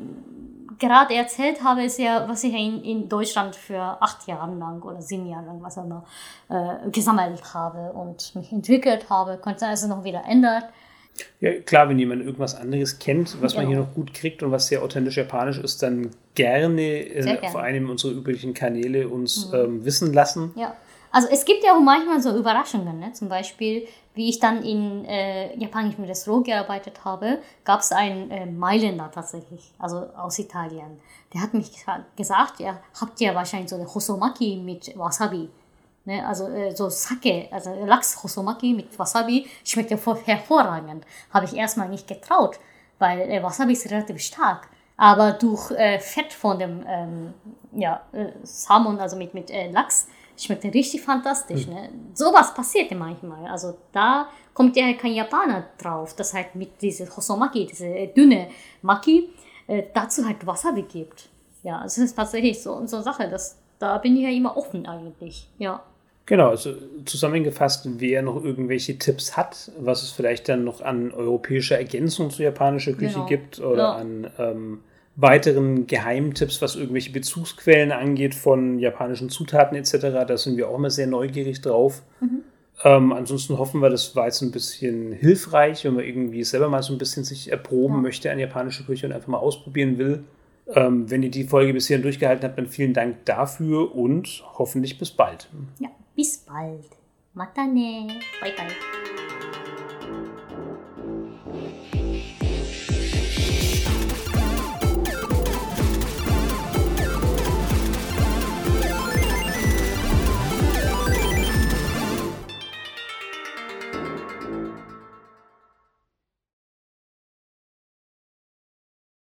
gerade erzählt habe, ist ja, was ich in, in Deutschland für acht Jahre lang oder sieben Jahre lang, was auch immer, äh, gesammelt habe und mich entwickelt habe. Könnte also noch wieder ändern. Ja, klar, wenn jemand irgendwas anderes kennt, was man Genau. hier noch gut kriegt und was sehr authentisch japanisch ist, dann gerne, äh, gerne. Mhm. auf einem unserer üblichen Kanäle uns ähm, wissen lassen. Ja, also es gibt ja auch manchmal so Überraschungen, ne? zum Beispiel, wie ich dann in äh, japanischem Restaurant gearbeitet habe, gab es einen äh, Mailänder tatsächlich, also aus Italien. Der hat mich gesa- gesagt, ihr habt ja wahrscheinlich so eine Hosomaki mit Wasabi. Ne? Also äh, so Sake, also Lachs Hosomaki mit Wasabi schmeckt ja hervorragend. Habe ich erstmal nicht getraut, weil äh, Wasabi ist relativ stark. Aber durch äh, Fett von dem ähm, ja, äh, Salmon, also mit, mit äh, Lachs, schmeckt richtig fantastisch. Ne? Sowas passiert ja manchmal. Also da kommt ja kein Japaner drauf, dass halt mit diese Hosomaki, diese äh, dünne Maki, äh, dazu halt Wasabi gibt. Ja, es ist tatsächlich so, so eine Sache, dass, da bin ich ja immer offen eigentlich. Ja. Genau, also zusammengefasst, wer noch irgendwelche Tipps hat, was es vielleicht dann noch an europäischer Ergänzung zur japanischen Küche Genau. gibt oder Ja. an ähm, weiteren Geheimtipps, was irgendwelche Bezugsquellen angeht von japanischen Zutaten etc., da sind wir auch immer sehr neugierig drauf. Ähm, ansonsten hoffen wir, das war jetzt ein bisschen hilfreich, wenn man irgendwie selber mal so ein bisschen sich erproben Ja. möchte an japanische Küche und einfach mal ausprobieren will. Ähm, wenn ihr die Folge bis hierhin durchgehalten habt, dann vielen Dank dafür und hoffentlich bis bald. Ja, bis bald. Mata ne. Bye bye.